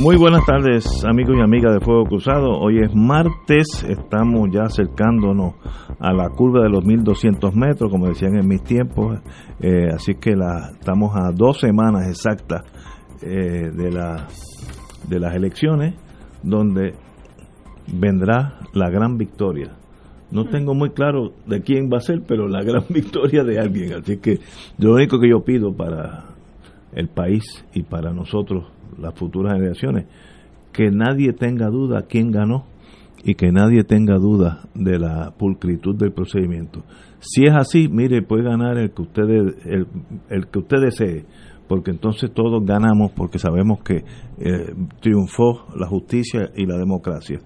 Muy buenas tardes, amigos y amigas de Fuego Cruzado. Hoy es martes, estamos ya acercándonos a la curva de los 1200 metros, como decían en mis tiempos. Eh, así que la, estamos a dos semanas exactas eh, de, la, de las elecciones, donde vendrá la gran victoria. No tengo muy claro de quién va a ser, pero la gran victoria de alguien. Así que lo único que yo pido para el país y para nosotros las futuras generaciones, que nadie tenga duda quién ganó y que nadie tenga duda de la pulcritud del procedimiento. Si es así, mire, puede ganar el que usted, el, el que usted desee, porque entonces todos ganamos porque sabemos que eh, triunfó la justicia y la democracia.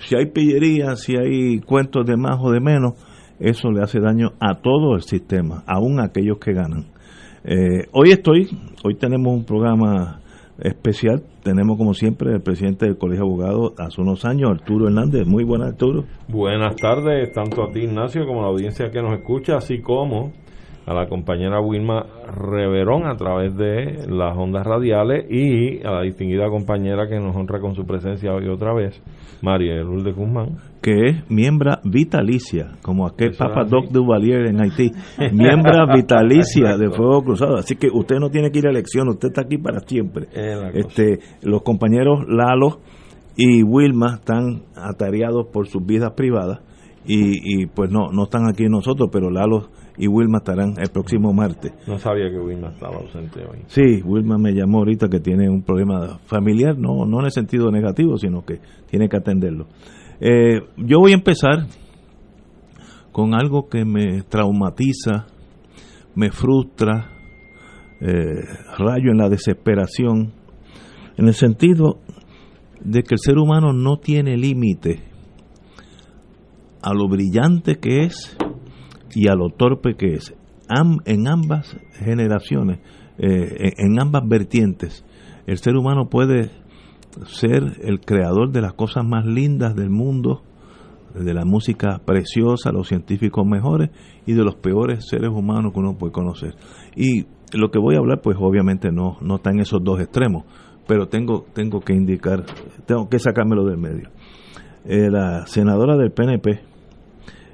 Si hay pillería, si hay cuentos de más o de menos, eso le hace daño a todo el sistema, aún a aquellos que ganan. Eh, hoy estoy, hoy tenemos un programa especial. Tenemos como siempre el presidente del Colegio de Abogados hace unos años, Arturo Hernández. Muy buenas, Arturo. Buenas tardes, tanto a ti, Ignacio, como a la audiencia que nos escucha, así como a la compañera Wilma Reverón a través de las ondas radiales y a la distinguida compañera que nos honra con su presencia hoy otra vez, María Lourdes Guzmán. Que es miembro vitalicia, como aquel Papa Doc Duvalier en Haití, miembro vitalicia de Fuego Cruzado. Así que usted no tiene que ir a elección, usted está aquí para siempre. Este, los compañeros Lalo y Wilma están atareados por sus vidas privadas y, y pues no, no están aquí nosotros, pero Lalo y Wilma estarán el próximo martes. No sabía que Wilma estaba ausente hoy. Sí, Wilma me llamó ahorita que tiene un problema familiar, no, no en el sentido negativo, sino que tiene que atenderlo. Eh, yo voy a empezar con algo que me traumatiza, me frustra, eh, rayo en la desesperación, en el sentido de que el ser humano no tiene límite a lo brillante que es y a lo torpe que es. en ambas generaciones, eh, en ambas vertientes, el ser humano puede ser el creador de las cosas más lindas del mundo, de la música preciosa, los científicos mejores y de los peores seres humanos que uno puede conocer. Y lo que voy a hablar, pues obviamente no, no está en esos dos extremos, pero tengo, tengo que indicar, tengo que sacármelo del medio. Eh, la senadora del PNP,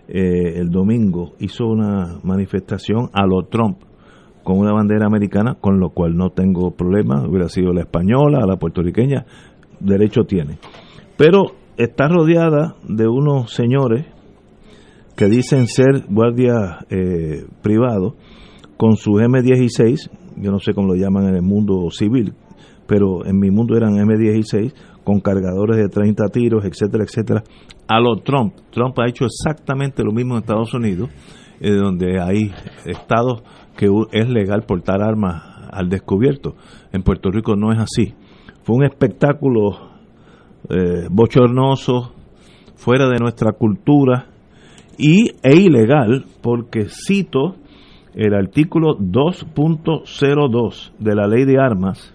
eh, el domingo hizo una manifestación a lo Trump con una bandera americana, con lo cual no tengo problema, hubiera sido la española, la puertorriqueña, derecho tiene. Pero está rodeada de unos señores que dicen ser guardias eh, privados con su M16, yo no sé cómo lo llaman en el mundo civil, pero en mi mundo eran M16, con cargadores de 30 tiros, etcétera, etcétera, a lo Trump. Trump ha hecho exactamente lo mismo en Estados Unidos, eh, donde hay estados que es legal portar armas al descubierto. En Puerto Rico no es así. Fue un espectáculo eh, bochornoso, fuera de nuestra cultura y, e ilegal, porque cito el artículo 2.02 de la ley de armas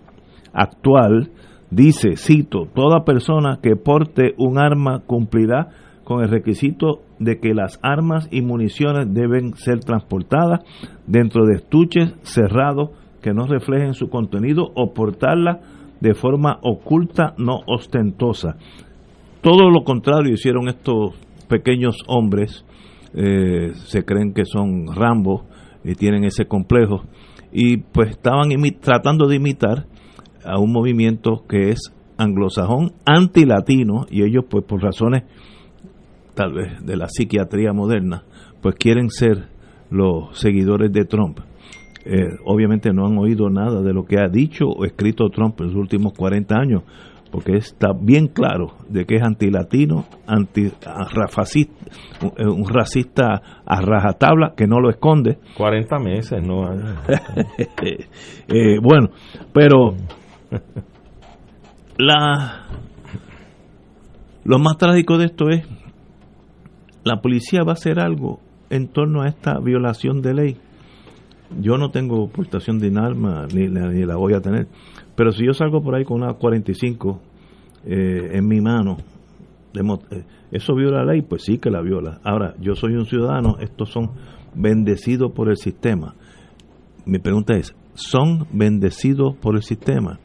actual, Dice, cito, toda persona que porte un arma cumplirá con el requisito de que las armas y municiones deben ser transportadas dentro de estuches cerrados que no reflejen su contenido o portarlas de forma oculta, no ostentosa. Todo lo contrario hicieron estos pequeños hombres, eh, se creen que son Rambo y tienen ese complejo, y pues estaban tratando de imitar a un movimiento que es anglosajón antilatino y ellos pues por razones tal vez de la psiquiatría moderna pues quieren ser los seguidores de Trump. Eh, obviamente no han oído nada de lo que ha dicho o escrito Trump en los últimos 40 años, porque está bien claro de que es antilatino, anti un, un racista a rajatabla que no lo esconde. 40 meses, no. eh, bueno, pero la lo más trágico de esto es la policía va a hacer algo en torno a esta violación de ley. Yo no tengo portación de arma ni, ni la voy a tener pero si yo salgo por ahí con una 45 eh, en mi mano, eh, ¿eso viola la ley? Pues sí que la viola. Ahora, yo soy un ciudadano, estos son bendecidos por el sistema. Mi pregunta es, ¿son bendecidos por el sistema?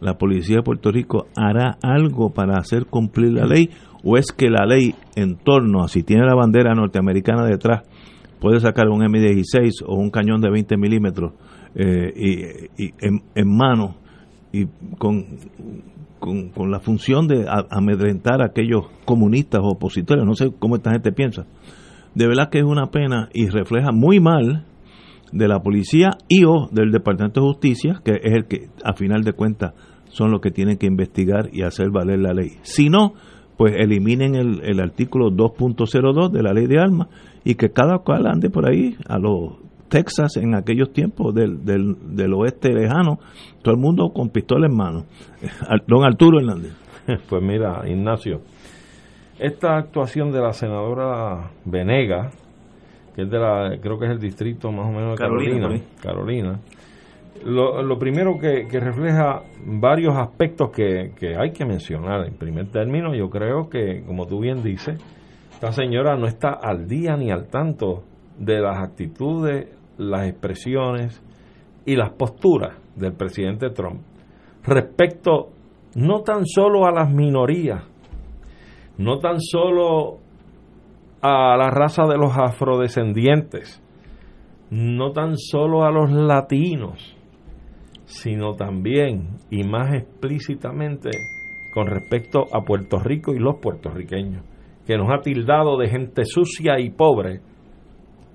¿La policía de Puerto Rico hará algo para hacer cumplir la ley? ¿O es que la ley en torno a si tiene la bandera norteamericana detrás, puede sacar un M16 o un cañón de 20 milímetros eh, y, en, mano y con, con, la función de amedrentar a aquellos comunistas o opositores, no sé cómo esta gente piensa. De verdad que es una pena y refleja muy mal de la policía y o del Departamento de Justicia, que es el que a final de cuentas son los que tienen que investigar y hacer valer la ley. Si no, pues eliminen el, el artículo 2.02 de la ley de armas y que cada cual ande por ahí a los Texas en aquellos tiempos del, del, oeste lejano, todo el mundo con pistola en mano. Don Arturo Hernández. Pues mira, Ignacio, esta actuación de la senadora Venega, que es de la, creo que es el distrito más o menos de Carolina, Carolina, lo, primero que, refleja varios aspectos que hay que mencionar. En primer término, yo creo que, como tú bien dices, esta señora no está al día ni al tanto de las actitudes las expresiones y las posturas del presidente Trump respecto no tan solo a las minorías, no tan solo a la raza de los afrodescendientes, no tan solo a los latinos, sino también y más explícitamente con respecto a Puerto Rico y los puertorriqueños, que nos ha tildado de gente sucia y pobre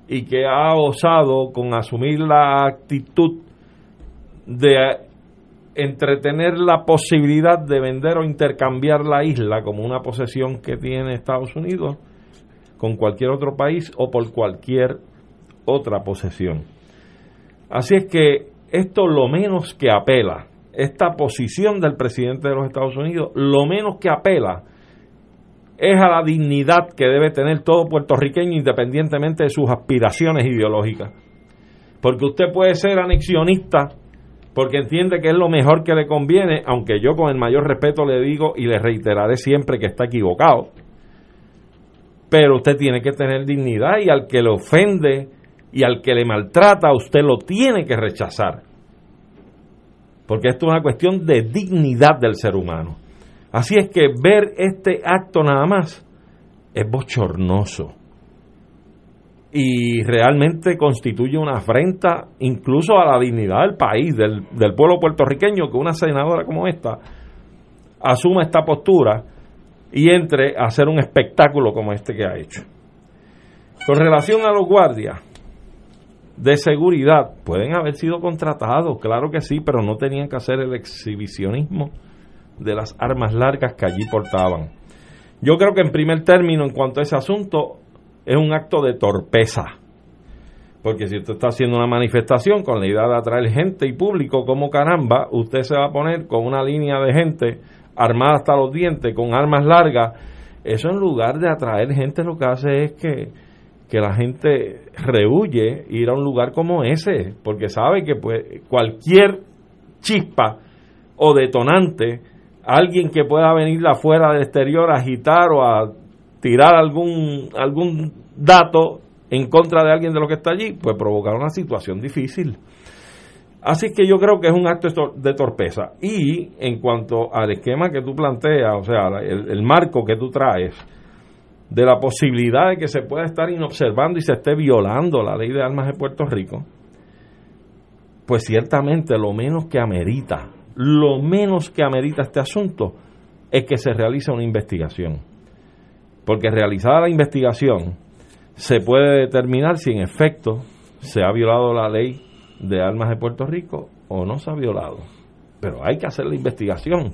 y que ha osado con asumir la actitud de entretener la posibilidad de vender o intercambiar la isla como una posesión que tiene Estados Unidos con cualquier otro país o por cualquier otra posesión. Así es que esto lo menos que apela, esta posición del presidente de los Estados Unidos, lo menos que apela es a la dignidad que debe tener todo puertorriqueño independientemente de sus aspiraciones ideológicas. Porque usted puede ser anexionista porque entiende que es lo mejor que le conviene, aunque yo con el mayor respeto le digo y le reiteraré siempre que está equivocado. Pero usted tiene que tener dignidad y al que le ofende y al que le maltrata, usted lo tiene que rechazar. Porque esto es una cuestión de dignidad del ser humano. Así es que ver este acto nada más es bochornoso y realmente constituye una afrenta incluso a la dignidad del país, del, del pueblo puertorriqueño, que una senadora como esta asuma esta postura y entre a hacer un espectáculo como este que ha hecho. Con relación a los guardias de seguridad, pueden haber sido contratados, claro que sí, pero no tenían que hacer el exhibicionismo de las armas largas que allí portaban. Yo creo que en primer término, en cuanto a ese asunto, es un acto de torpeza. Porque si usted está haciendo una manifestación con la idea de atraer gente y público, como caramba, usted se va a poner con una línea de gente armada hasta los dientes, con armas largas. Eso en lugar de atraer gente lo que hace es que, que la gente rehuye ir a un lugar como ese, porque sabe que pues, cualquier chispa o detonante alguien que pueda venir de afuera del exterior a agitar o a tirar algún, algún dato en contra de alguien de lo que está allí, pues provocar una situación difícil. Así que yo creo que es un acto de torpeza. Y en cuanto al esquema que tú planteas, o sea, el, el marco que tú traes, de la posibilidad de que se pueda estar inobservando y se esté violando la ley de armas de Puerto Rico, pues ciertamente lo menos que amerita lo menos que amerita este asunto es que se realice una investigación. Porque realizada la investigación, se puede determinar si en efecto se ha violado la ley de armas de Puerto Rico o no se ha violado. Pero hay que hacer la investigación.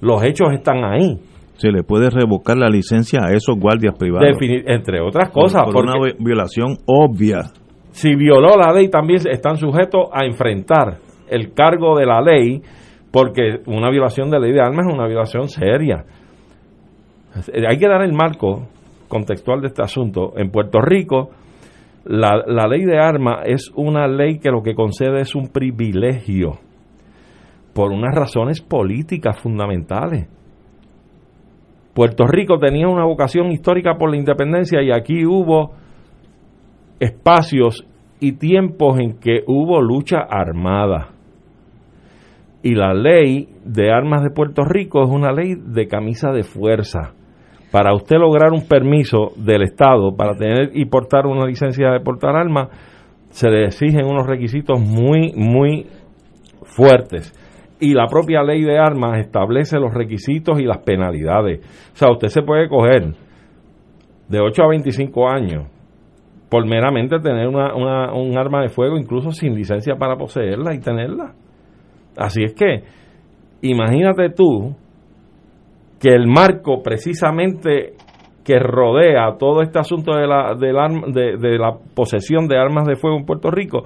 Los hechos están ahí. Se le puede revocar la licencia a esos guardias privados. entre otras cosas. Por, una violación obvia. Si violó la ley, también están sujetos a enfrentar el cargo de la ley, porque una violación de la ley de armas es una violación seria. Hay que dar el marco contextual de este asunto. En Puerto Rico, la, la ley de armas es una ley que lo que concede es un privilegio por unas razones políticas fundamentales. Puerto Rico tenía una vocación histórica por la independencia y aquí hubo espacios y tiempos en que hubo lucha armada. Y la ley de armas de Puerto Rico es una ley de camisa de fuerza. Para usted lograr un permiso del Estado para tener y portar una licencia de portar armas, se le exigen unos requisitos muy, muy fuertes y la propia ley de armas establece los requisitos y las penalidades. O sea, usted se puede coger de 8 a 25 años por meramente tener una, un arma de fuego, incluso sin licencia para poseerla y tenerla. Así es que, imagínate tú que el marco precisamente que rodea todo este asunto de la, de, de la posesión de armas de fuego en Puerto Rico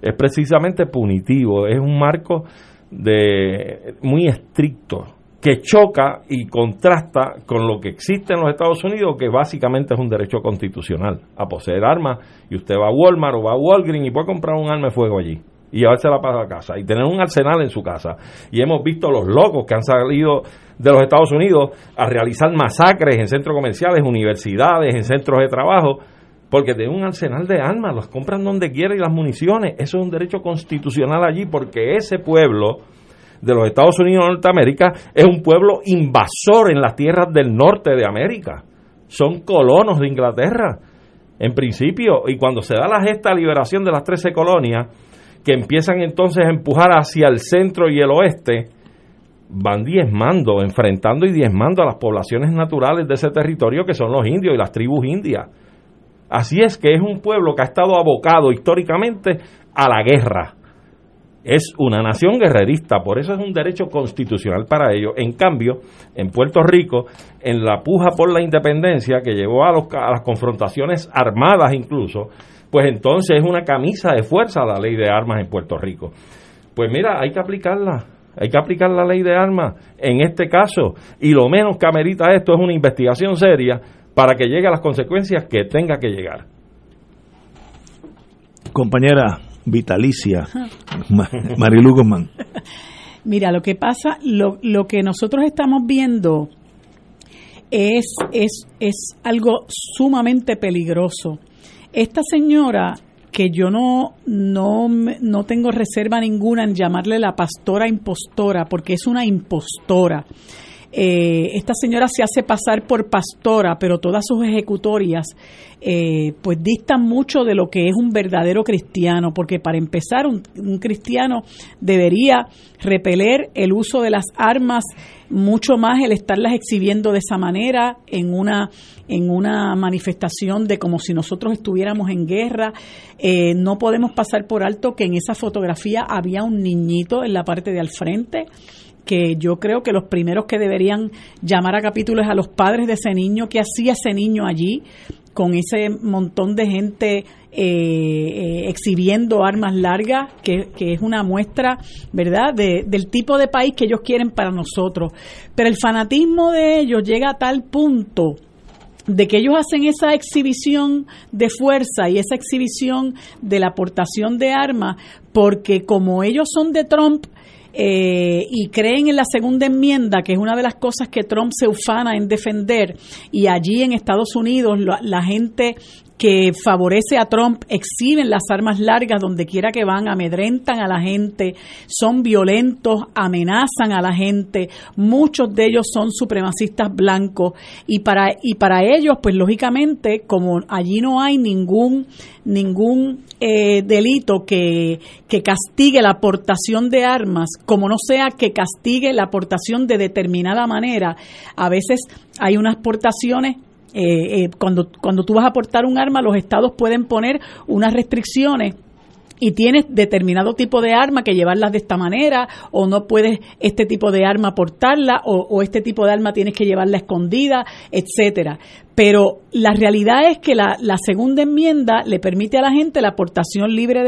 es precisamente punitivo, es un marco de muy estricto que choca y contrasta con lo que existe en los Estados Unidos, que básicamente es un derecho constitucional a poseer armas. Y usted va a Walmart o va a Walgreens y puede comprar un arma de fuego allí y llevársela para la casa y tener un arsenal en su casa. Y hemos visto los locos que han salido de los Estados Unidos a realizar masacres en centros comerciales, universidades, en centros de trabajo porque tienen un arsenal de armas, las compran donde quiera y las municiones. Eso es un derecho constitucional allí, porque ese pueblo de los Estados Unidos de Norteamérica es un pueblo invasor en las tierras del norte de América. Son colonos de Inglaterra, en principio. Y cuando se da la gesta liberación de las 13 colonias, que empiezan entonces a empujar hacia el centro y el oeste, van diezmando, enfrentando y diezmando a las poblaciones naturales de ese territorio que son los indios y las tribus indias Así es que es un pueblo que ha estado abocado históricamente a la guerra. Es una nación guerrerista, por eso es un derecho constitucional para ellos. En cambio, en Puerto Rico, en la puja por la independencia que llevó a, las confrontaciones armadas incluso, pues entonces es una camisa de fuerza la ley de armas en Puerto Rico. Pues mira, hay que aplicarla, hay que aplicar la ley de armas en este caso. Y lo menos que amerita esto es una investigación seria para que llegue a las consecuencias que tenga que llegar. Compañera vitalicia, Marilu Guzmán. Mira, lo que pasa, lo, lo que nosotros estamos viendo es, es, es algo sumamente peligroso. Esta señora, que yo no, no, no tengo reserva ninguna en llamarle la pastora impostora, porque es una impostora eh, esta señora se hace pasar por pastora, pero todas sus ejecutorias eh, pues distan mucho de lo que es un verdadero cristiano, porque para empezar un, cristiano debería repeler el uso de las armas mucho más el estarlas exhibiendo de esa manera en una en una manifestación de como si nosotros estuviéramos en guerra. Eh, no podemos pasar por alto que en esa fotografía había un niñito en la parte de al frente que yo creo que los primeros que deberían llamar a capítulo es a los padres de ese niño, que hacía ese niño allí con ese montón de gente eh, eh, exhibiendo armas largas, que, es una muestra, ¿verdad?, de, del tipo de país que ellos quieren para nosotros. Pero el fanatismo de ellos llega a tal punto de que ellos hacen esa exhibición de fuerza y esa exhibición de la aportación de armas, porque como ellos son de Trump, eh, y creen en la segunda enmienda, que es una de las cosas que Trump se ufana en defender, y allí en Estados Unidos la, gente que favorece a Trump exhiben las armas largas donde quiera que van, amedrentan a la gente, son violentos, amenazan a la gente, muchos de ellos son supremacistas blancos. Y para y para ellos pues lógicamente como allí no hay ningún ningún eh, delito que, que castigue la aportación de armas, como no sea que castigue la aportación de determinada manera, a veces hay unas aportaciones eh, eh, cuando, cuando tú vas a aportar un arma, los estados pueden poner unas restricciones y tienes determinado tipo de arma que llevarlas de esta manera o no puedes este tipo de arma portarla o, este tipo de arma tienes que llevarla escondida, etcétera. Pero la realidad es que la, segunda enmienda le permite a la gente la aportación libre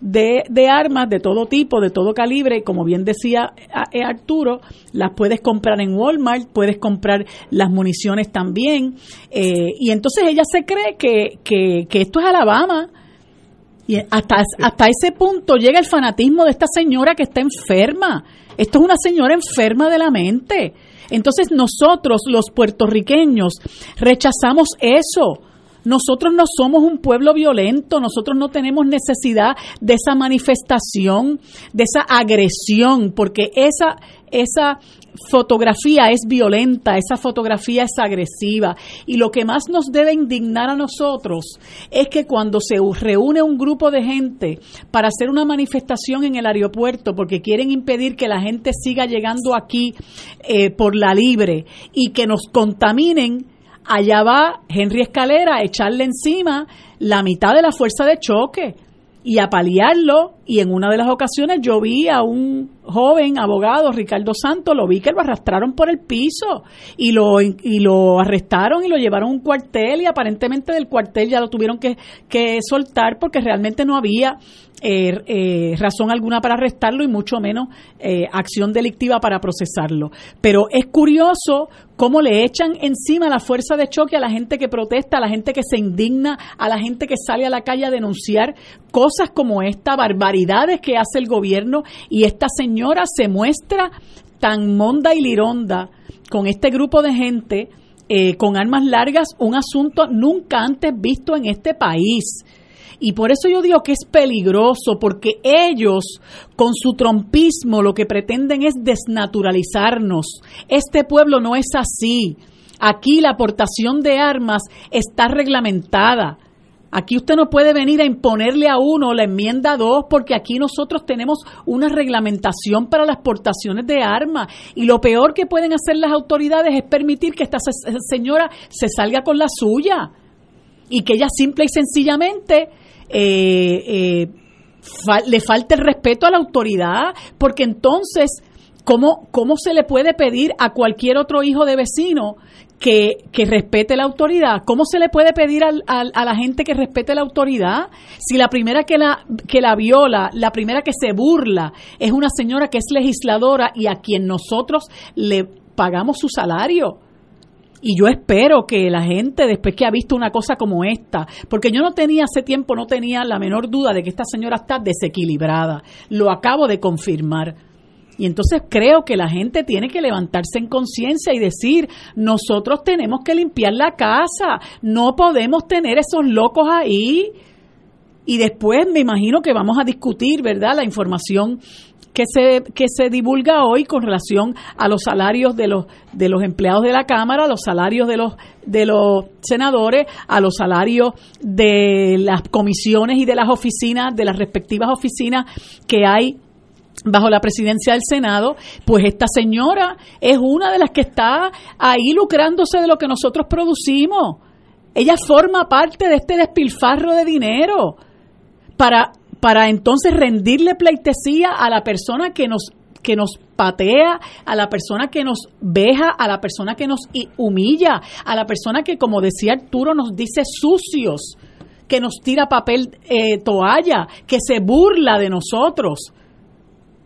de, de, armas de todo tipo, de todo calibre, como bien decía eh, Arturo, las puedes comprar en Walmart, puedes comprar las municiones también, eh, y entonces ella se cree que, que, que esto es Alabama, y hasta, hasta ese punto llega el fanatismo de esta señora que está enferma. Esto es una señora enferma de la mente. Entonces nosotros, los puertorriqueños, rechazamos eso. Nosotros no somos un pueblo violento, nosotros no tenemos necesidad de esa manifestación, de esa agresión, porque esa, esa fotografía es violenta, esa fotografía es agresiva. Y lo que más nos debe indignar a nosotros es que cuando se reúne un grupo de gente para hacer una manifestación en el aeropuerto porque quieren impedir que la gente siga llegando aquí eh, por la libre y que nos contaminen, allá va Henry Escalera a echarle encima la mitad de la fuerza de choque y a paliarlo. Y en una de las ocasiones yo vi a un joven abogado, Ricardo Santos, lo vi que lo arrastraron por el piso y lo, y lo arrestaron y lo llevaron a un cuartel y aparentemente del cuartel ya lo tuvieron que, que soltar porque realmente no había eh, eh, razón alguna para arrestarlo y mucho menos eh, acción delictiva para procesarlo. Pero es curioso cómo le echan encima la fuerza de choque a la gente que protesta, a la gente que se indigna, a la gente que sale a la calle a denunciar cosas como esta, barbaridades que hace el gobierno y esta señora se muestra tan monda y lironda con este grupo de gente con armas largas, un asunto nunca antes visto en este país. Y por eso yo digo que es peligroso, porque ellos con su trompismo lo que pretenden es desnaturalizarnos. Este pueblo no es así. Aquí la aportación de armas está reglamentada. Aquí usted no puede venir a imponerle a uno la enmienda 2 porque aquí nosotros tenemos una reglamentación para las portaciones de armas. Y lo peor que pueden hacer las autoridades es permitir que esta señora se salga con la suya. Y que ella simple y sencillamente eh, eh, le falta el respeto a la autoridad, porque entonces, ¿cómo, ¿cómo se le puede pedir a cualquier otro hijo de vecino que, respete la autoridad. ¿Cómo se le puede pedir a, a, la gente que respete la autoridad? Si la primera que la, que la viola, la primera que se burla, es una señora que es legisladora y a quien nosotros le pagamos su salario. Y yo espero que la gente, después que ha visto una cosa como esta, porque yo no tenía hace tiempo, no tenía la menor duda de que esta señora está desequilibrada. Lo acabo de confirmar. Y entonces creo que la gente tiene que levantarse en conciencia y decir, nosotros tenemos que limpiar la casa, no podemos tener esos locos ahí. Y después me imagino que vamos a discutir, ¿verdad? La información que se, que se divulga hoy con relación a los salarios de los, de los empleados de la Cámara, los salarios de los, de los senadores, a los salarios de las comisiones y de las oficinas, de las respectivas oficinas que hay bajo la presidencia del Senado, pues esta señora es una de las que está ahí lucrándose de lo que nosotros producimos. Ella forma parte de este despilfarro de dinero para para entonces rendirle pleitesía a la persona que nos que nos patea, a la persona que nos veja, a la persona que nos humilla, a la persona que, como decía Arturo, nos dice sucios, que nos tira papel eh, toalla, que se burla de nosotros.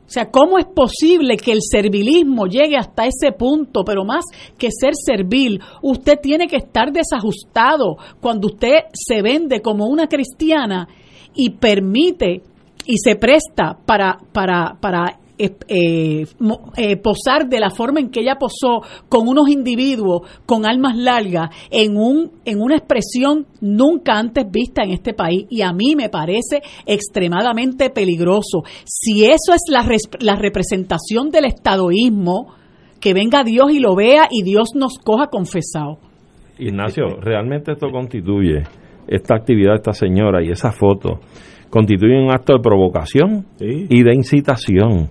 O sea, ¿cómo es posible que el servilismo llegue hasta ese punto? Pero más que ser servil, usted tiene que estar desajustado cuando usted se vende como una cristiana y permite y se presta para, para, para eh, eh, posar de la forma en que ella posó con unos individuos con almas largas en un en una expresión nunca antes vista en este país y a mí me parece extremadamente peligroso. Si eso es la, la representación del estadoísmo, que venga Dios y lo vea y Dios nos coja confesado. Ignacio, realmente esto constituye esta actividad de esta señora y esa foto constituye un acto de provocación y de incitación.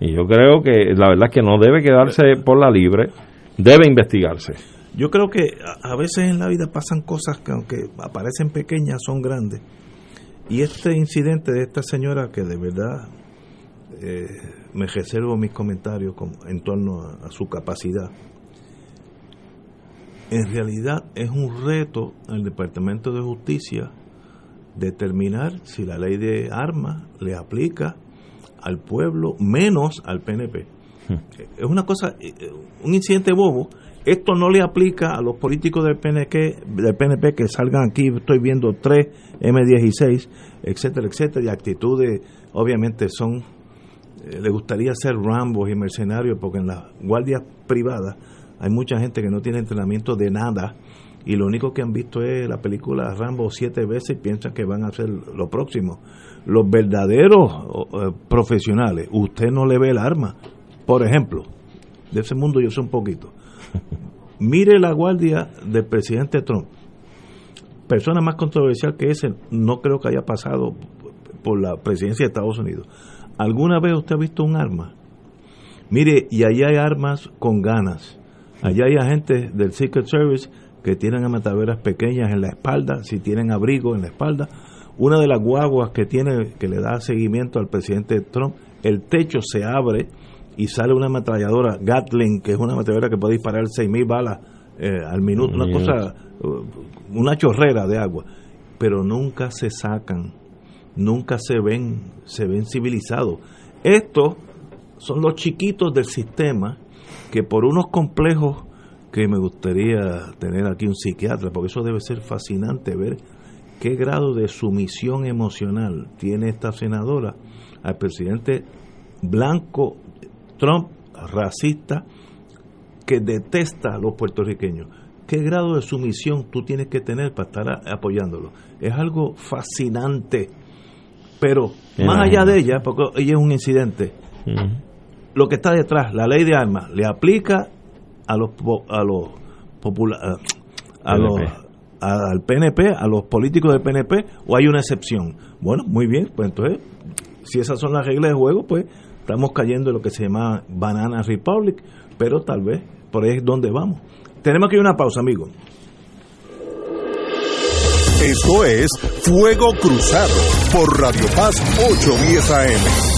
Y yo creo que la verdad es que no debe quedarse por la libre, debe investigarse. Yo creo que a veces en la vida pasan cosas que aunque aparecen pequeñas son grandes. Y este incidente de esta señora que de verdad eh, me reservo mis comentarios en torno a, su capacidad, en realidad es un reto al Departamento de Justicia determinar si la ley de armas le aplica al pueblo menos al PNP. Hmm. Es una cosa, eh, un incidente bobo. Esto no le aplica a los políticos del PNP, del PNP que salgan aquí, estoy viendo tres M16, etcétera, etcétera, y actitudes, obviamente son, eh, le gustaría ser rambos y mercenarios, porque en las guardias privadas hay mucha gente que no tiene entrenamiento de nada y lo único que han visto es la película Rambo siete veces y piensan que van a hacer lo próximo. Los verdaderos eh, profesionales, usted no le ve el arma. Por ejemplo, de ese mundo yo sé un poquito. Mire la guardia del presidente Trump. Persona más controversial que ese, no creo que haya pasado por la presidencia de Estados Unidos. ¿Alguna vez usted ha visto un arma? Mire, y allá hay armas con ganas Allá hay agentes del Secret Service que tienen amataveras pequeñas en la espalda, si tienen abrigo en la espalda. Una de las guaguas que tiene, que le da seguimiento al presidente Trump, el techo se abre y sale una ametralladora Gatling, que es una ametralladora que puede disparar 6.000 balas eh, al minuto, una cosa, uh, una chorrera de agua. Pero nunca se sacan, nunca se ven, se ven civilizados. Estos son los chiquitos del sistema que por unos complejos que me gustaría tener aquí un psiquiatra, porque eso debe ser fascinante ver qué grado de sumisión emocional tiene esta senadora al presidente blanco Trump, racista, que detesta a los puertorriqueños. ¿Qué grado de sumisión tú tienes que tener para estar apoyándolo? Es algo fascinante. Pero más allá de ella, porque ella es un incidente, lo que está detrás, la ley de armas, le aplica a los a los a los al PNP, a los políticos del PNP o hay una excepción. Bueno, muy bien, pues entonces si esas son las reglas de juego, pues estamos cayendo en lo que se llama Banana Republic, pero tal vez por ahí es donde vamos. Tenemos que ir a una pausa, amigo. Esto es Fuego Cruzado por Radio Paz 810 AM.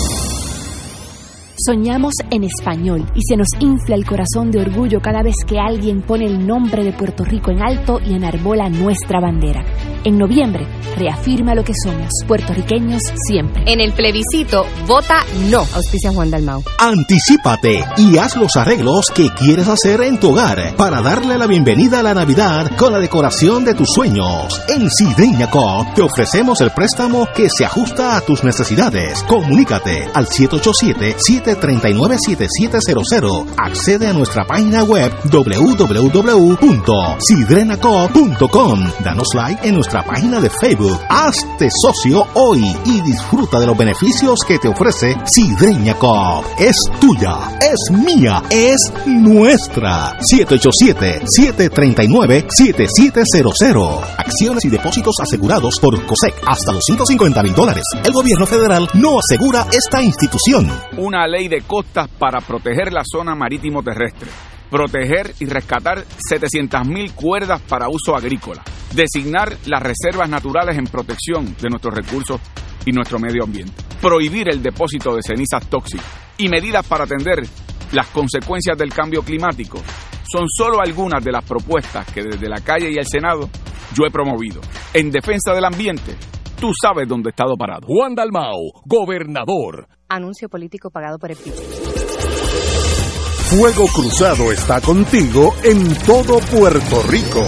Soñamos en español y se nos infla el corazón de orgullo cada vez que alguien pone el nombre de Puerto Rico en alto y enarbola nuestra bandera. En noviembre, reafirma lo que somos, puertorriqueños siempre. En el plebiscito, vota no, auspicia Juan Dalmau. Anticípate y haz los arreglos que quieres hacer en tu hogar para darle la bienvenida a la Navidad con la decoración de tus sueños. En Sidreña te ofrecemos el préstamo que se ajusta a tus necesidades. Comunícate al 787 739-7700. Accede a nuestra página web www.sidrenaco.com. Danos like en nuestra página de Facebook. Hazte socio hoy y disfruta de los beneficios que te ofrece Sidreña Coop. Es tuya, es mía, es nuestra. 787-739-7700. Acciones y depósitos asegurados por COSEC hasta los 150 mil dólares. El gobierno federal no asegura esta institución. Una ley de costas para proteger la zona marítimo terrestre, proteger y rescatar 700.000 cuerdas para uso agrícola, designar las reservas naturales en protección de nuestros recursos y nuestro medio ambiente, prohibir el depósito de cenizas tóxicas y medidas para atender las consecuencias del cambio climático son solo algunas de las propuestas que desde la calle y el Senado yo he promovido en defensa del ambiente. Tú sabes dónde he estado parado. Juan Dalmau, gobernador. Anuncio político pagado por el PIB. Fuego Cruzado está contigo en todo Puerto Rico.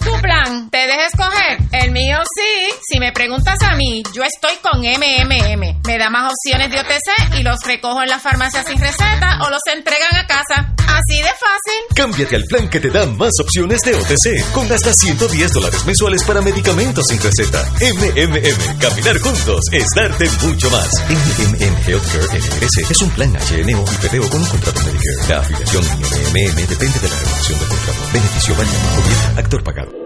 Tu plan, ¿te dejes escoger? El mío sí Si me preguntas a mí, yo estoy con MMM. Me da más opciones de OTC y los recojo en la farmacia sin receta o los entregan a casa. Así de fácil. Cámbiate al plan que te da más opciones de OTC con hasta 110 dólares mensuales para medicamentos sin receta. MMM, caminar juntos es darte mucho más. MMM Healthcare LLC es un plan HMO y PPO con un contrato Medicare. La afiliación MMM depende de la renovación del contrato. Beneficio válido. Gobierno, actor pagado.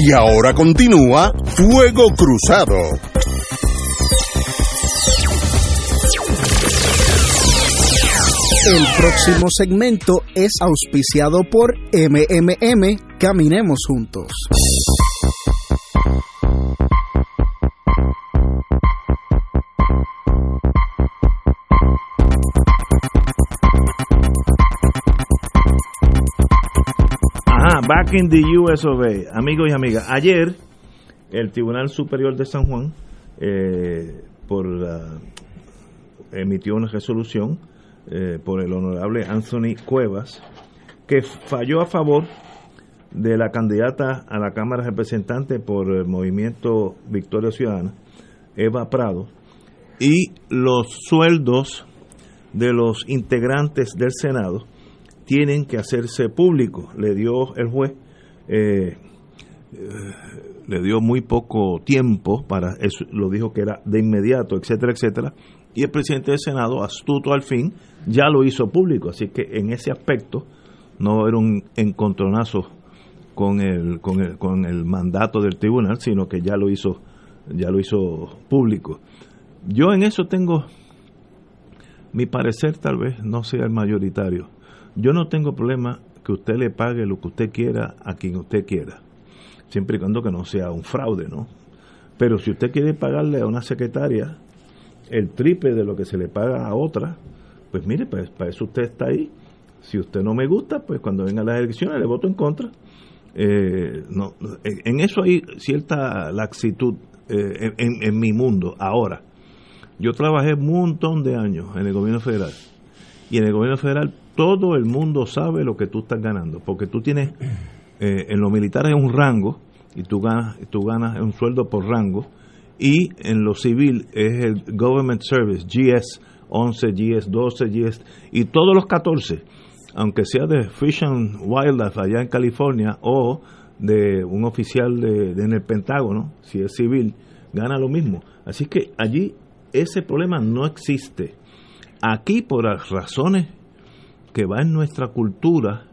Y ahora continúa Fuego Cruzado. El próximo segmento es auspiciado por MMM Caminemos Juntos. Back in the US of A. Amigos y amigas, ayer el Tribunal Superior de San Juan eh, por emitió una resolución eh, por el honorable Anthony Cuevas que falló a favor de la candidata a la Cámara de Representantes por el movimiento Victoria Ciudadana, Eva Prado, y los sueldos de los integrantes del Senado tienen que hacerse públicos. Le dio el juez, eh, eh, le dio muy poco tiempo para eso, lo dijo que era de inmediato, etcétera, etcétera. Y el presidente del Senado, astuto al fin, ya lo hizo público. Así que en ese aspecto no era un encontronazo con el, con el, con el mandato del tribunal, sino que ya lo hizo, ya lo hizo público. Yo en eso tengo mi parecer tal vez no sea el mayoritario. Yo no tengo problema que usted le pague lo que usted quiera a quien usted quiera, siempre y cuando que no sea un fraude, ¿no? Pero si usted quiere pagarle a una secretaria el triple de lo que se le paga a otra, pues mire, pues para eso usted está ahí. Si usted no me gusta, pues cuando vengan las elecciones le voto en contra. Eh, no, en, eso hay cierta laxitud eh, en, en mi mundo ahora. Yo trabajé un montón de años en el gobierno federal. Y en el gobierno federal todo el mundo sabe lo que tú estás ganando. Porque tú tienes, eh, en lo militar es un rango, y tú ganas, tú ganas un sueldo por rango. Y en lo civil es el Government Service, GS 11, GS 12, GS, y todos los 14, aunque sea de Fish and Wildlife allá en California o de un oficial de en el Pentágono, si es civil, gana lo mismo. Así que allí ese problema no existe. Aquí, por las razones que va en nuestra cultura,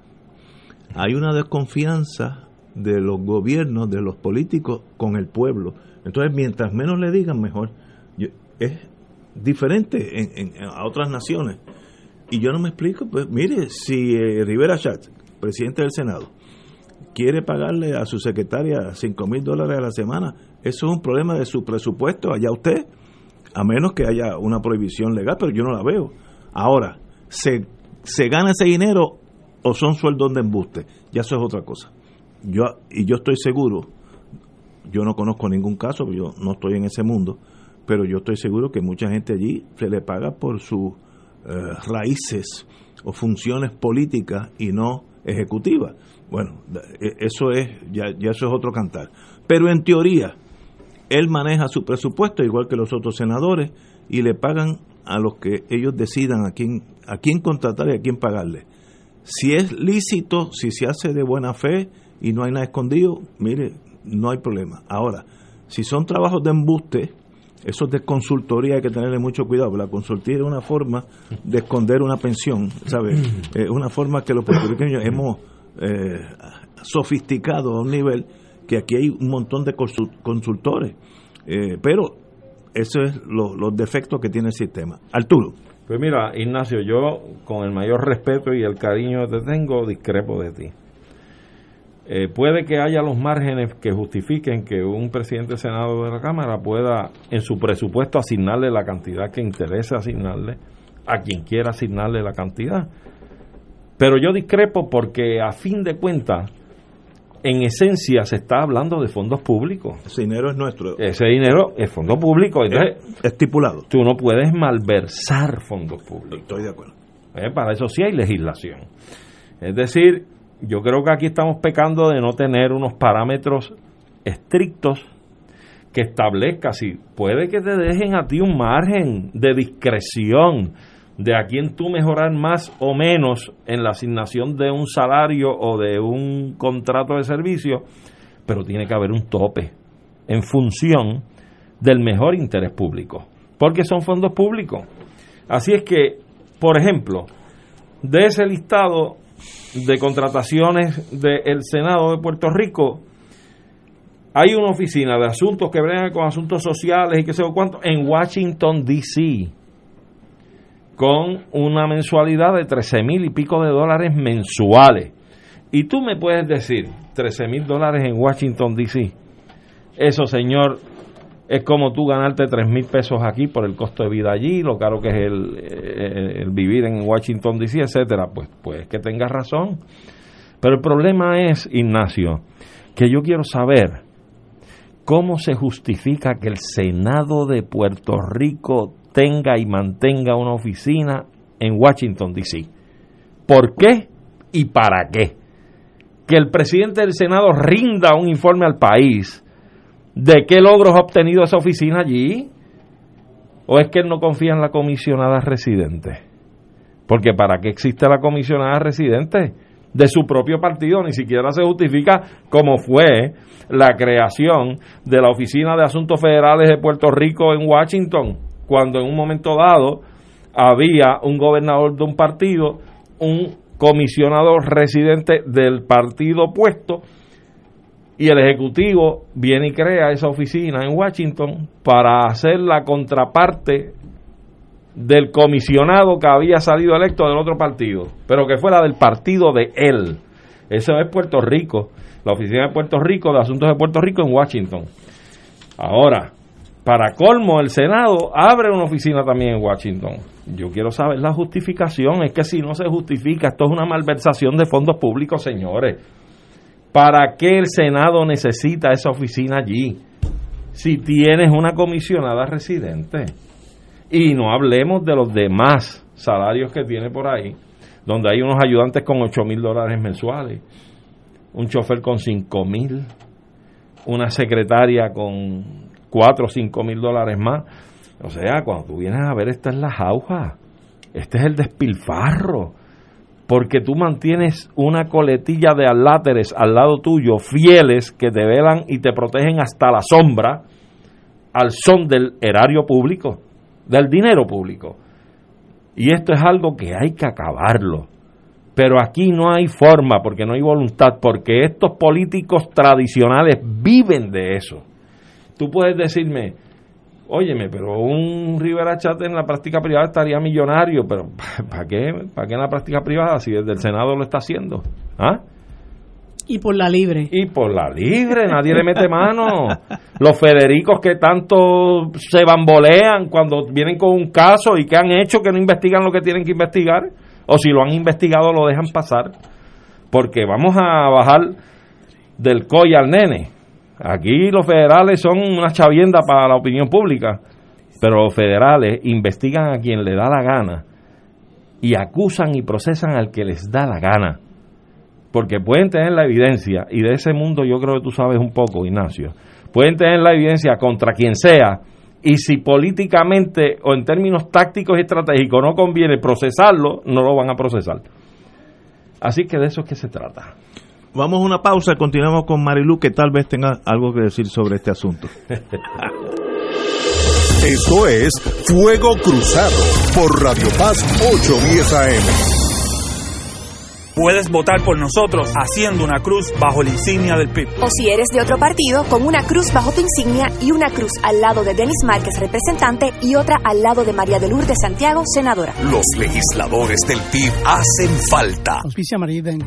hay una desconfianza de los gobiernos, de los políticos con el pueblo. Entonces, mientras menos le digan, mejor. Es diferente en, a otras naciones. Y yo no me explico, pues mire, si eh, Rivera Schatz, presidente del Senado, quiere pagarle a su secretaria 5 mil dólares a la semana, eso es un problema de su presupuesto, allá usted, a menos que haya una prohibición legal, pero yo no la veo. Ahora, ¿se, se gana ese dinero o son sueldos de embuste? Ya eso es otra cosa. Yo, y yo estoy seguro, yo no conozco ningún caso, yo no estoy en ese mundo, pero yo estoy seguro que mucha gente allí se le paga por sus eh, raíces o funciones políticas y no ejecutivas. Bueno, e- eso es, ya, ya eso es otro cantar. Pero en teoría, él maneja su presupuesto igual que los otros senadores y le pagan a los que ellos decidan a quién, a quién contratar y a quién pagarle. Si es lícito, si se hace de buena fe y no hay nada escondido, mire, no hay problema. Ahora, si son trabajos de embuste, eso es de consultoría, hay que tenerle mucho cuidado, la consultoría es una forma de esconder una pensión, ¿sabes? Es una forma que los puertorriqueños hemos eh, sofisticado a un nivel que aquí hay un montón de consul- consultores, Eh, pero eso es lo- los defectos que tiene el sistema. Arturo. Pues mira, Ignacio, yo con el mayor respeto y el cariño que te tengo, discrepo de ti. Eh, puede que haya los márgenes que justifiquen que un presidente Senado de la Cámara pueda en su presupuesto asignarle la cantidad que interese asignarle a quien quiera asignarle la cantidad. Pero yo discrepo porque a fin de cuentas, en esencia se está hablando de fondos públicos. Ese dinero es nuestro. Ese dinero es fondo público. Entonces, estipulado. Tú no puedes malversar fondos públicos. Estoy de acuerdo. Eh, para eso sí hay legislación. Es decir, yo creo que aquí estamos pecando de no tener unos parámetros estrictos que establezca si puede que te dejen a ti un margen de discreción de a quién tú mejorar más o menos en la asignación de un salario o de un contrato de servicio, pero tiene que haber un tope en función del mejor interés público, porque son fondos públicos. Así es que, por ejemplo, de ese listado de contrataciones del Senado de Puerto Rico, hay una oficina de asuntos que bregan con asuntos sociales y qué sé cuánto en Washington, D.C., con una mensualidad de 13 mil y pico de dólares mensuales. Y tú me puedes decir, 13 mil dólares en Washington, D.C., eso, señor, es como tú ganarte 3 mil pesos aquí por el costo de vida allí, lo caro que es el, el, el vivir en Washington, D.C., etcétera. Pues, pues que tengas razón. Pero el problema es, Ignacio, que yo quiero saber cómo se justifica que el Senado de Puerto Rico tenga y mantenga una oficina en Washington, D.C. ¿Por qué y para qué? Que el presidente del Senado rinda un informe al país de qué logros ha obtenido esa oficina allí. ¿O es que él no confía en la comisionada residente? Porque ¿para qué existe la comisionada residente? De su propio partido, ni siquiera se justifica como fue la creación de la Oficina de Asuntos Federales de Puerto Rico en Washington, cuando en un momento dado había un gobernador de un partido, un comisionado residente del partido opuesto, y el Ejecutivo viene y crea esa oficina en Washington para hacer la contraparte del comisionado que había salido electo del otro partido, pero que fuera del partido de él. Eso es Puerto Rico, la oficina de Puerto Rico, de Asuntos de Puerto Rico en Washington. Ahora, para colmo, el Senado abre una oficina también en Washington. Yo quiero saber la justificación. Es que si no se justifica, esto es una malversación de fondos públicos, señores. ¿Para qué el Senado necesita esa oficina allí? Si tienes una comisionada residente. Y no hablemos de los demás salarios que tiene por ahí, donde hay unos ayudantes con 8 mil dólares mensuales, un chofer con 5 mil, una secretaria con 4 o 5 mil dólares más. O sea, cuando tú vienes a ver, esta es la jauja, este es el despilfarro, porque tú mantienes una coletilla de aláteres al lado tuyo, fieles, que te velan y te protegen hasta la sombra, al son del erario público del dinero público. Y esto es algo que hay que acabarlo. Pero aquí no hay forma, porque no hay voluntad, porque estos políticos tradicionales viven de eso. Tú puedes decirme, óyeme, pero un Rivera Chat en la práctica privada estaría millonario, pero ¿para qué? ¿Para qué en la práctica privada si desde el Senado lo está haciendo? ¿Ah? Y por la libre. Y por la libre, nadie le mete mano. Los Federicos que tanto se bambolean cuando vienen con un caso y que han hecho que no investigan lo que tienen que investigar, o si lo han investigado lo dejan pasar, porque vamos a bajar del COI al nene. Aquí los federales son una chavienda para la opinión pública, pero los federales investigan a quien le da la gana y acusan y procesan al que les da la gana porque pueden tener la evidencia, y de ese mundo yo creo que tú sabes un poco, Ignacio, pueden tener la evidencia contra quien sea, y si políticamente o en términos tácticos y estratégicos no conviene procesarlo, no lo van a procesar. Así que de eso es que se trata. Vamos a una pausa, continuamos con Marilu, que tal vez tenga algo que decir sobre este asunto. Esto es Fuego Cruzado por Radio Paz 810 AM. Puedes votar por nosotros haciendo una cruz bajo la insignia del PIB. O si eres de otro partido, con una cruz bajo tu insignia y una cruz al lado de Denis Márquez, representante, y otra al lado de María de Lourdes Santiago, senadora. Los legisladores del PIB hacen falta.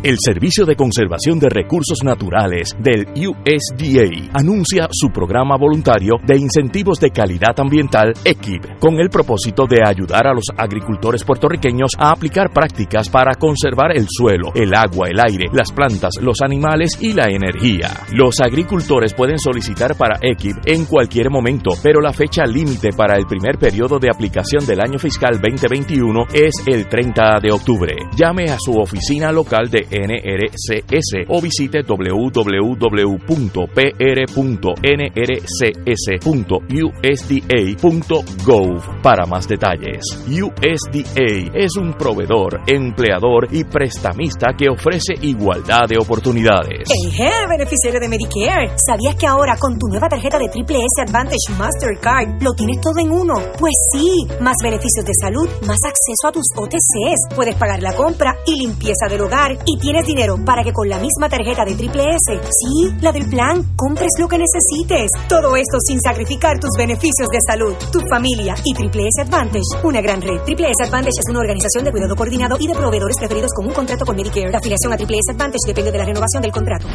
El Servicio de Conservación de Recursos Naturales del USDA anuncia su programa voluntario de incentivos de calidad ambiental EQIB, con el propósito de ayudar a los agricultores puertorriqueños a aplicar prácticas para conservar el suelo el agua, el aire, las plantas, los animales y la energía. Los agricultores pueden solicitar para EQIP en cualquier momento, pero la fecha límite para el primer periodo de aplicación del año fiscal 2021 es el 30 de octubre. Llame a su oficina local de NRCS o visite www.pr.nrcs.usda.gov para más detalles. USDA es un proveedor, empleador y prestamista que ofrece igualdad de oportunidades. Hey, beneficiario de Medicare. ¿Sabías que ahora con tu nueva tarjeta de Triple S Advantage Mastercard lo tienes todo en uno? Pues sí, más beneficios de salud, más acceso a tus OTCs, puedes pagar la compra y limpieza del hogar y tienes dinero para que con la misma tarjeta de Triple S, sí, la del plan, compres lo que necesites. Todo esto sin sacrificar tus beneficios de salud, tu familia y Triple S Advantage, una gran red. Triple S Advantage es una organización de cuidado coordinado y de proveedores preferidos con un contrato con Medicare. La afiliación a Triple S Advantage depende de la renovación del contrato.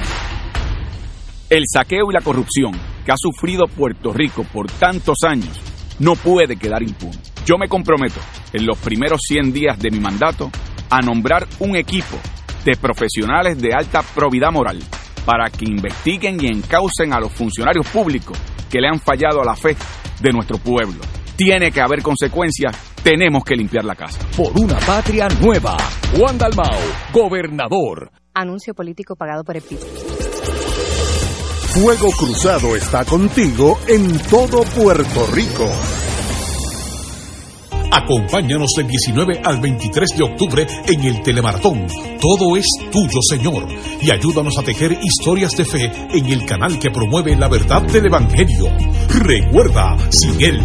El saqueo y la corrupción que ha sufrido Puerto Rico por tantos años no puede quedar impune. Yo me comprometo en los primeros 100 días de mi mandato a nombrar un equipo de profesionales de alta probidad moral para que investiguen y encaucen a los funcionarios públicos que le han fallado a la fe de nuestro pueblo. Tiene que haber consecuencias, tenemos que limpiar la casa. Por una patria nueva. Juan Dalmao, gobernador. Anuncio político pagado por el PIB. Fuego Cruzado está contigo en todo Puerto Rico. Acompáñanos del 19 al 23 de octubre en el Telemaratón. Todo es tuyo, Señor. Y ayúdanos a tejer historias de fe en el canal que promueve la verdad del Evangelio. Recuerda, sin Él,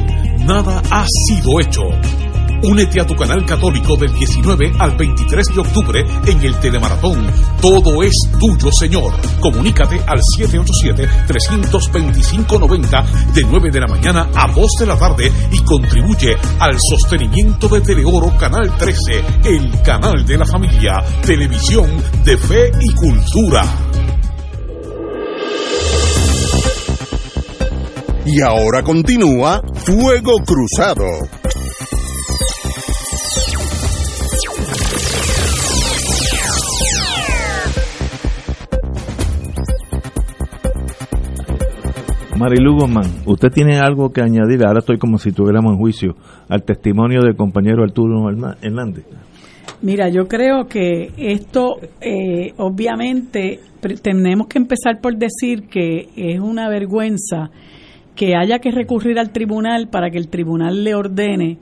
nada ha sido hecho. Únete a tu canal católico del 19 al 23 de octubre en el Telemaratón. Todo es tuyo, Señor. Comunícate al 787-325-90 de 9 de la mañana a 2 de la tarde y contribuye al sostenimiento de Teleoro Canal 13, el canal de la familia, televisión de fe y cultura. Y ahora continúa Fuego Cruzado. Marilu Guzmán, ¿usted tiene algo que añadir? Ahora estoy como si tuviéramos en juicio al testimonio del compañero Arturo Hernández. Mira, yo creo que esto, eh, obviamente, tenemos que empezar por decir que es una vergüenza que haya que recurrir al tribunal para que el tribunal le ordene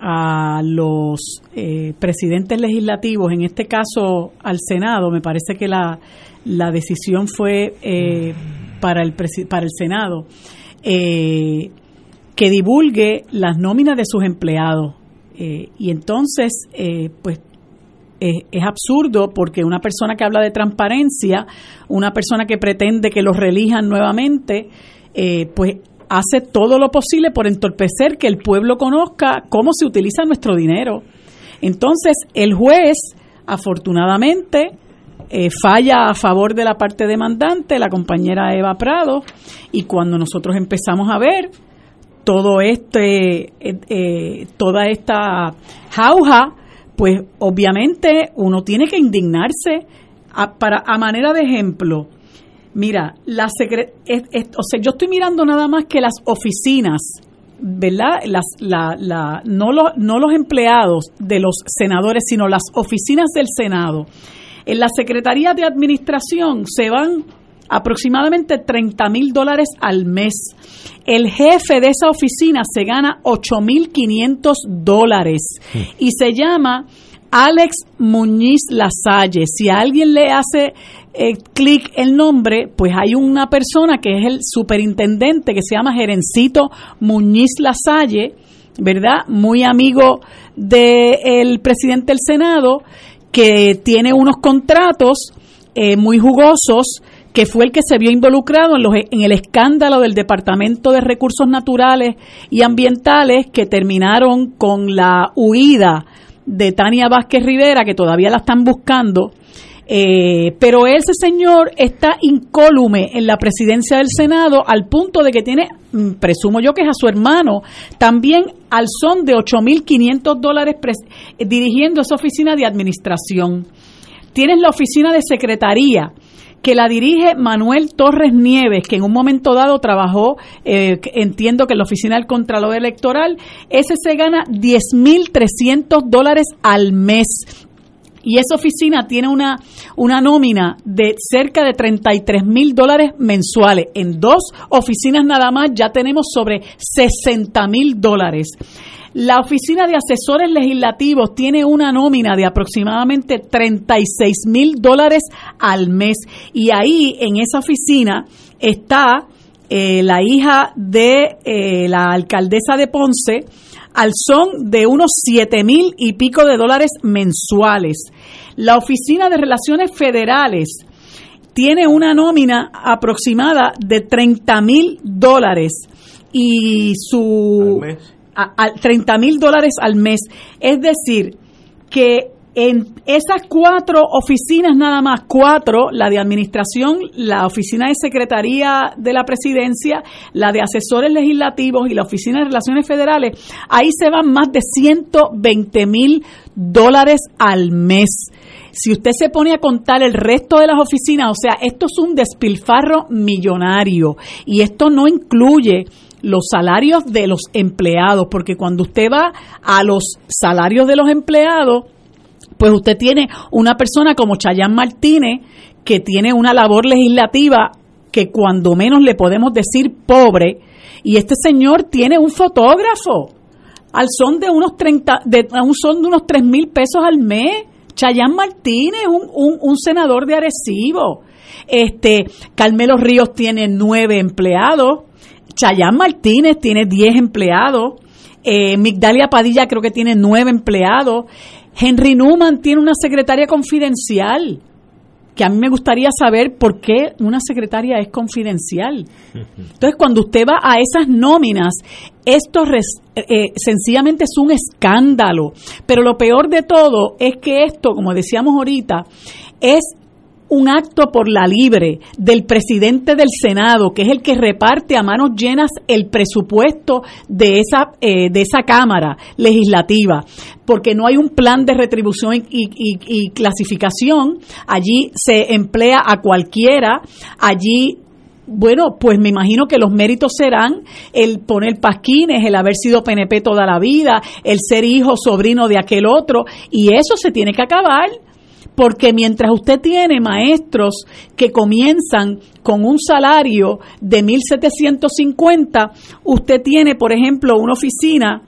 a los eh, presidentes legislativos, en este caso al Senado, me parece que la, la decisión fue eh, para el, para el Senado, eh, que divulgue las nóminas de sus empleados. Eh, y entonces, eh, pues es absurdo porque una persona que habla de transparencia, una persona que pretende que los relijan nuevamente, pues hace todo lo posible por entorpecer que el pueblo conozca cómo se utiliza nuestro dinero. Entonces, el juez, afortunadamente, eh, falla a favor de la parte demandante, la compañera Eva Prado, y cuando nosotros empezamos a ver todo este, eh, eh, toda esta jauja, pues obviamente uno tiene que indignarse. A, para, a manera de ejemplo, mira, la o sea, yo estoy mirando nada más que las oficinas, ¿verdad? Las, la, la, no, los, no los empleados de los senadores, sino las oficinas del Senado en la Secretaría de Administración se van aproximadamente 30 mil dólares al mes. El jefe de esa oficina se gana 8 mil 500 dólares y se llama Alex Muñiz Lasalle. Si a alguien le hace eh, clic el nombre, pues hay una persona que es el superintendente que se llama Gerencito Muñiz Lasalle, ¿verdad? Muy amigo del presidente del Senado que tiene unos contratos eh, muy jugosos, que fue el que se vio involucrado en, los, en el escándalo del Departamento de Recursos Naturales y Ambientales que terminaron con la huida de Tania Vázquez Rivera, que todavía la están buscando. Eh, pero ese señor está incólume en la presidencia del Senado al punto de que tiene, mm, presumo yo que es a su hermano, también al son de 8.500 dólares dirigiendo esa oficina de administración. Tienes la oficina de secretaría, que la dirige Manuel Torres Nieves, que en un momento dado trabajó, eh, entiendo que en la oficina del Contralor Electoral, ese se gana 10.300 dólares al mes. Y esa oficina tiene una, una nómina de cerca de 33 mil dólares mensuales. En dos oficinas nada más ya tenemos sobre 60 mil dólares. La Oficina de Asesores Legislativos tiene una nómina de aproximadamente 36 mil dólares al mes. Y ahí, en esa oficina, está eh, la hija de eh, la alcaldesa de Ponce, al son de unos 7 mil y pico de dólares mensuales. La Oficina de Relaciones Federales tiene una nómina aproximada de 30 mil dólares y su a, 30 mil dólares al mes. Es decir, que en esas cuatro oficinas nada más, cuatro, la de administración, la oficina de secretaría de la presidencia, la de asesores legislativos y la oficina de relaciones federales, ahí se van más de 120 mil dólares al mes. Si usted se pone a contar el resto de las oficinas, o sea, esto es un despilfarro millonario y esto no incluye los salarios de los empleados, porque cuando usted va a los salarios de los empleados, pues usted tiene una persona como Chayán Martínez, que tiene una labor legislativa que cuando menos le podemos decir pobre, y este señor tiene un fotógrafo al son de unos 30, de, un son de unos 3 mil pesos al mes. Chayán Martínez, un, un, un senador de Arecibo. Este, Carmelo Ríos tiene nueve empleados. Chayán Martínez tiene 10 empleados. Eh, Migdalia Padilla creo que tiene 9 empleados. Henry Newman tiene una secretaria confidencial, que a mí me gustaría saber por qué una secretaria es confidencial. Entonces, cuando usted va a esas nóminas, esto eh, sencillamente es un escándalo. Pero lo peor de todo es que esto, como decíamos ahorita, es un acto por la libre del presidente del Senado, que es el que reparte a manos llenas el presupuesto de esa, eh, de esa Cámara legislativa, porque no hay un plan de retribución y, y clasificación, allí se emplea a cualquiera, allí bueno, pues me imagino que los méritos serán el poner pasquines, el haber sido PNP toda la vida, el ser hijo, sobrino de aquel otro, y eso se tiene que acabar porque mientras usted tiene maestros que comienzan con un salario de 1.750, usted tiene, por ejemplo, una oficina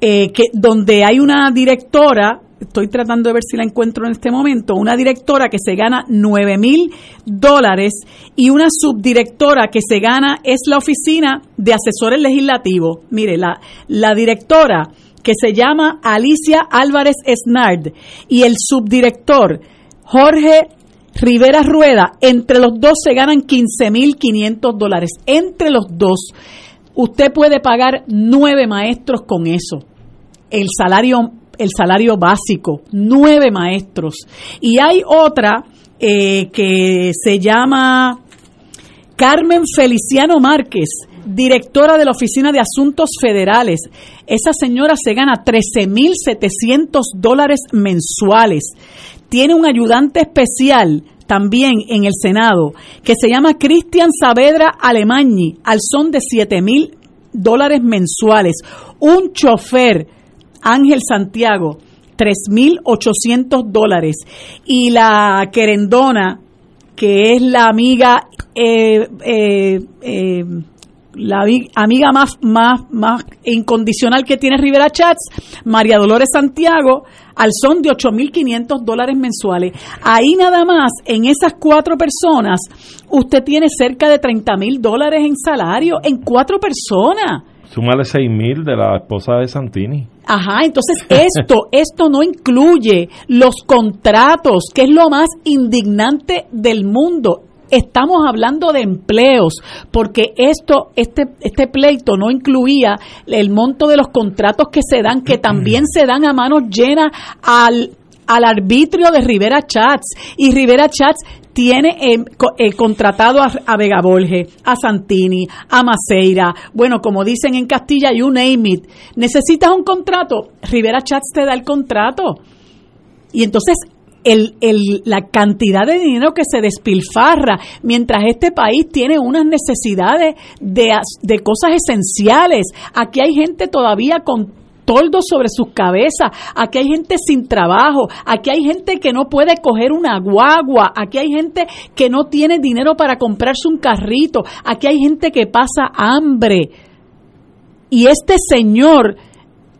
eh, que, donde hay una directora, estoy tratando de ver si la encuentro en este momento, una directora que se gana 9 mil dólares y una subdirectora que se gana es la oficina de asesores legislativos. Mire, la, la directora que se llama Alicia Álvarez Snard y el subdirector Jorge Rivera Rueda, entre los dos se ganan 15.500 dólares. Entre los dos, usted puede pagar nueve maestros con eso. El salario, el salario básico, nueve maestros. Y hay otra eh, que se llama Carmen Feliciano Márquez, directora de la Oficina de Asuntos Federales. Esa señora se gana 13.700 dólares mensuales. Tiene un ayudante especial también en el Senado que se llama Cristian Saavedra Alemañi, al son de 7.000 dólares mensuales. Un chofer, Ángel Santiago, 3.800 dólares. Y la querendona, que es la amiga eh, eh, eh, la amiga más, más, más incondicional que tiene Rivera Chats, María Dolores Santiago, al son de 8.500 dólares mensuales. Ahí nada más, en esas cuatro personas, usted tiene cerca de 30.000 dólares en salario, en cuatro personas. Súmale 6.000 de la esposa de Santini. Ajá, entonces esto, esto no incluye los contratos, que es lo más indignante del mundo estamos hablando de empleos, porque esto, este, este pleito no incluía el monto de los contratos que se dan, que también se dan a manos llenas al, al arbitrio de Rivera Chats. Y Rivera Chats tiene eh, eh, contratado a, a, Vega Borges, a Santini, a Maceira, bueno, como dicen en Castilla, you name it. ¿Necesitas un contrato? Rivera Chats te da el contrato. Y entonces la cantidad de dinero que se despilfarra mientras este país tiene unas necesidades de, de cosas esenciales. Aquí hay gente todavía con toldos sobre sus cabezas, aquí hay gente sin trabajo, aquí hay gente que no puede coger una guagua, aquí hay gente que no tiene dinero para comprarse un carrito, aquí hay gente que pasa hambre. Y este señor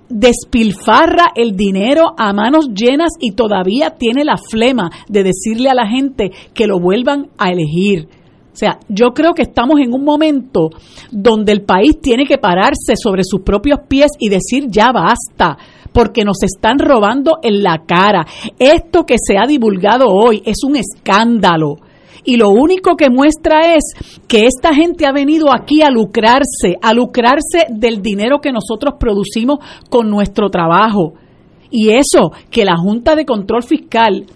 despilfarra el dinero a manos llenas y todavía tiene la flema de decirle a la gente que lo vuelvan a elegir. O sea, yo creo que estamos en un momento donde el país tiene que pararse sobre sus propios pies y decir ya basta, porque nos están robando en la cara. Esto que se ha divulgado hoy es un escándalo. Y lo único que muestra es que esta gente ha venido aquí a lucrarse, a lucrarse del dinero que nosotros producimos con nuestro trabajo. Y eso, que la Junta de Control Fiscal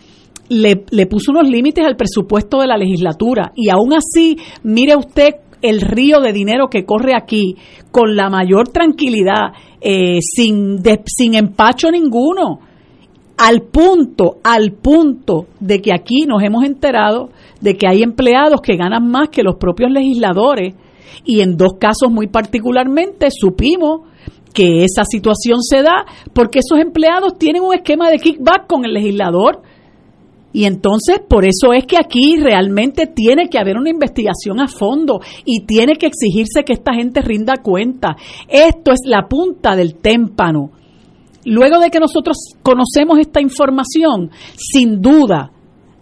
le, puso unos límites al presupuesto de la legislatura y aún así, mire usted el río de dinero que corre aquí con la mayor tranquilidad, eh, sin, sin empacho ninguno, al punto, al punto de que aquí nos hemos enterado de que hay empleados que ganan más que los propios legisladores y en dos casos muy particularmente supimos que esa situación se da porque esos empleados tienen un esquema de kickback con el legislador y entonces, por eso es que aquí realmente tiene que haber una investigación a fondo y tiene que exigirse que esta gente rinda cuenta. Esto es la punta del témpano. Luego de que nosotros conocemos esta información, sin duda,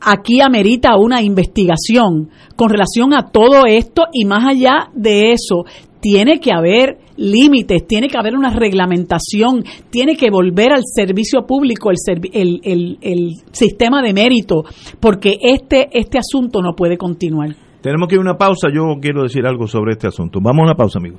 aquí amerita una investigación con relación a todo esto y más allá de eso, tiene que haber límites, tiene que haber una reglamentación, tiene que volver al servicio público, el, el, sistema de mérito, porque este, este asunto no puede continuar. Tenemos que ir a una pausa, yo quiero decir algo sobre este asunto. Vamos a una pausa, amigo.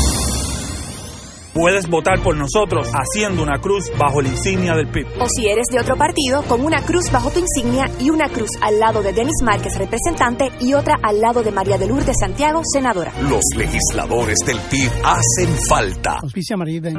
Puedes votar por nosotros haciendo una cruz bajo la insignia del PIB. O si eres de otro partido, con una cruz bajo tu insignia y una cruz al lado de Denis Márquez, representante, y otra al lado de María de Lourdes Santiago, senadora. Los legisladores del PIB hacen falta.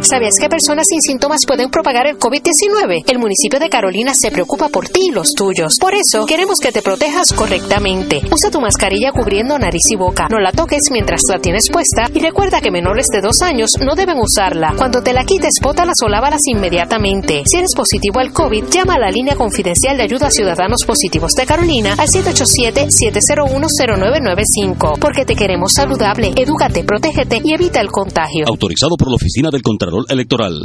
¿Sabías que personas sin síntomas pueden propagar el COVID-19? El municipio de Carolina se preocupa por ti y los tuyos. Por eso, queremos que te protejas correctamente. Usa tu mascarilla cubriendo nariz y boca. No la toques mientras la tienes puesta y recuerda que menores de dos años no deben usar cuando te la quites, bótalas o lávalas inmediatamente. Si eres positivo al COVID, llama a la línea confidencial de ayuda a ciudadanos positivos de Carolina al 787-701-0995. Porque te queremos saludable, edúcate, protégete y evita el contagio. Autorizado por la Oficina del Contralor Electoral.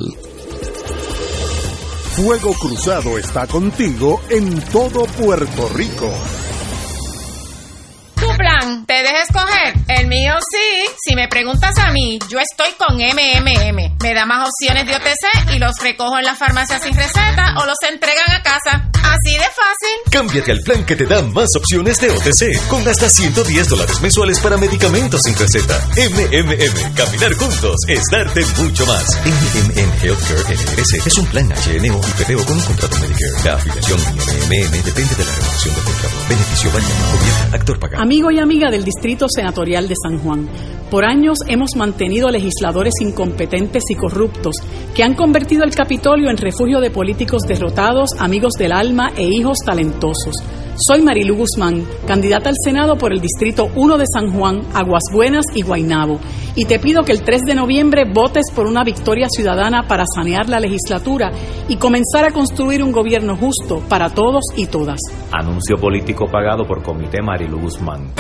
Fuego Cruzado está contigo en todo Puerto Rico plan? ¿Te dejes escoger? El mío sí. Si me preguntas a mí, yo estoy con MMM. Me da más opciones de OTC y los recojo en la farmacia sin receta o los entregan a casa. Así de fácil. Cámbiate al plan que te da más opciones de OTC con hasta 110 dólares mensuales para medicamentos sin receta. MMM. Caminar juntos es darte mucho más. MMM Healthcare LLC es un plan HMO y PPO con un contrato Medicare. La afiliación MMM depende de la renovación del contrato. Beneficio vaya gobierno, actor pagado. Amigo y amiga del Distrito Senatorial de San Juan, por años hemos mantenido legisladores incompetentes y corruptos que han convertido el Capitolio en refugio de políticos derrotados, amigos del alma e hijos talentosos. Soy Marilu Guzmán, candidata al Senado por el Distrito 1 de San Juan, Aguas Buenas y Guaynabo, y te pido que el 3 de noviembre votes por una victoria ciudadana para sanear la legislatura y comenzar a construir un gobierno justo para todos y todas. Anuncio político pagado por Comité Marilu Guzmán.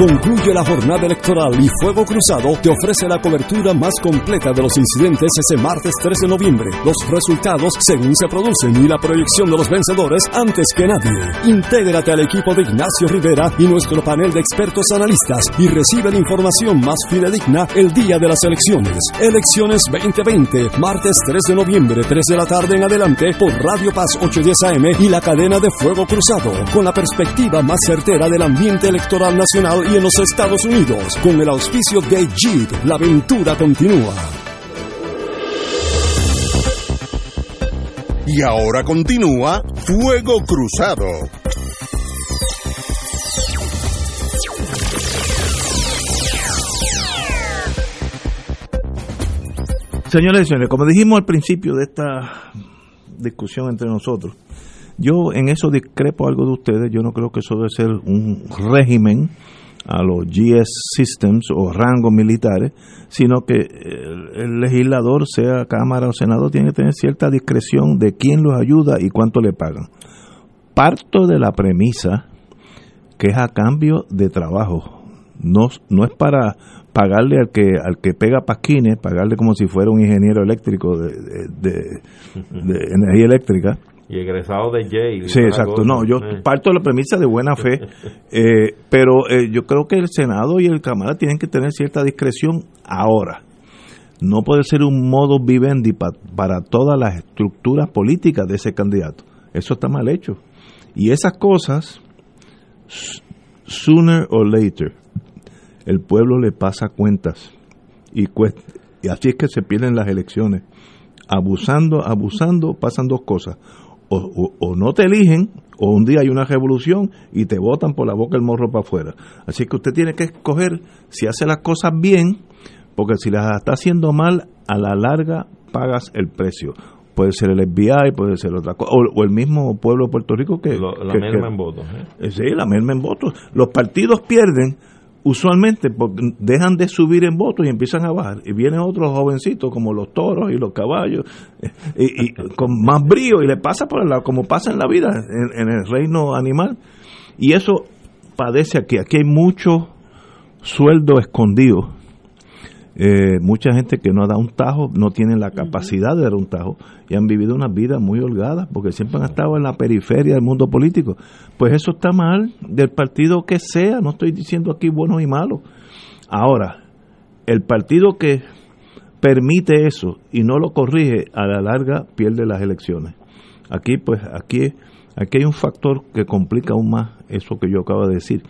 Concluye la jornada electoral y Fuego Cruzado te ofrece la cobertura más completa de los incidentes ese martes 3 de noviembre. Los resultados según se producen y la proyección de los vencedores antes que nadie. Intégrate al equipo de Ignacio Rivera y nuestro panel de expertos analistas y recibe la información más fidedigna el día de las elecciones. Elecciones 2020, martes 3 de noviembre, 3 de la tarde en adelante por Radio Paz 810 AM y la cadena de Fuego Cruzado, con la perspectiva más certera del ambiente electoral nacional y en los Estados Unidos. Con el auspicio de Jeep, la aventura continúa. Y ahora continúa Fuego Cruzado. Señores y señores, como dijimos al principio de esta discusión entre nosotros, yo en eso discrepo algo de ustedes. Yo no creo que eso debe ser un régimen a los GS Systems o rangos militares, sino que el, legislador, sea Cámara o Senado, tiene que tener cierta discreción de quién los ayuda y cuánto le pagan. Parto de la premisa que es a cambio de trabajo. No, no es para pagarle al que al que pega pasquines, pagarle como si fuera un ingeniero eléctrico de energía eléctrica, y egresado de Yale. Sí, exacto. No, yo Eh. parto de la premisa de buena fe, eh, pero eh, yo creo que el Senado y el Cámara tienen que tener cierta discreción ahora. No puede ser un modo vivendi pa- para todas las estructuras políticas de ese candidato. Eso está mal hecho. Y esas cosas, sooner or later, el pueblo le pasa cuentas. Y, cuest- y así es que se pierden las elecciones. Abusando, abusando, pasan dos cosas. O, o- o no te eligen, o un día hay una revolución y te botan por la boca el morro para afuera. Así que usted tiene que escoger si hace las cosas bien, porque si las está haciendo mal, a la larga pagas el precio. Puede ser el FBI, puede ser otra cosa, o, o el mismo pueblo de Puerto Rico que... Lo- la que- merma que- en votos. eh, Sí, la merma en votos. Los partidos pierden usualmente porque dejan de subir en votos y empiezan a bajar. Y vienen otros jovencitos como los toros y los caballos eh, y, y con más brío y le pasa por el lado, como pasa en la vida, en, en el reino animal. Y eso padece aquí. Aquí hay mucho sueldo escondido. Eh, mucha gente que no da un tajo, no tienen la capacidad de dar un tajo y han vivido una vida muy holgada porque siempre han estado en la periferia del mundo político. Pues eso está mal del partido que sea, no estoy diciendo aquí bueno y malo. Ahora, el partido que permite eso y no lo corrige, a la larga pierde las elecciones. Aquí, pues, aquí, aquí hay un factor que complica aún más eso que yo acabo de decir,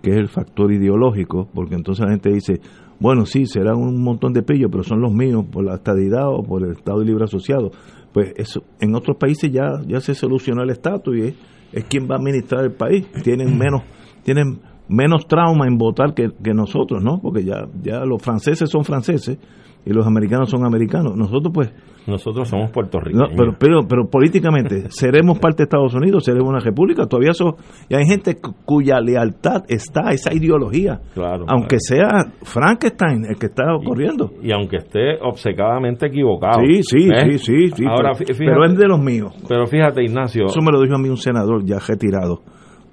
que es el factor ideológico, porque entonces la gente dice, bueno, sí, serán un montón de pillos, pero son los míos por la estadidad o por el Estado Libre Asociado. Pues eso, en otros países ya, ya se solucionó el estatus y es, es quien va a administrar el país. Tienen menos, tienen menos trauma en votar que, que nosotros, ¿no? Porque ya, ya los franceses son franceses y los americanos son americanos. Nosotros pues Nosotros somos no, puertorriqueños. pero, pero, pero políticamente, ¿seremos parte de Estados Unidos? ¿Seremos una república? Todavía eso, y hay gente cu- cuya lealtad está a esa ideología. Claro, Aunque sea Frankenstein el que está corriendo. y aunque esté obcecadamente equivocado. Sí, sí, ¿eh? sí, sí, sí, Ahora, pero, fí- fíjate, pero es de los míos. pero fíjate, Ignacio, Eso me lo dijo a mí un senador ya retirado,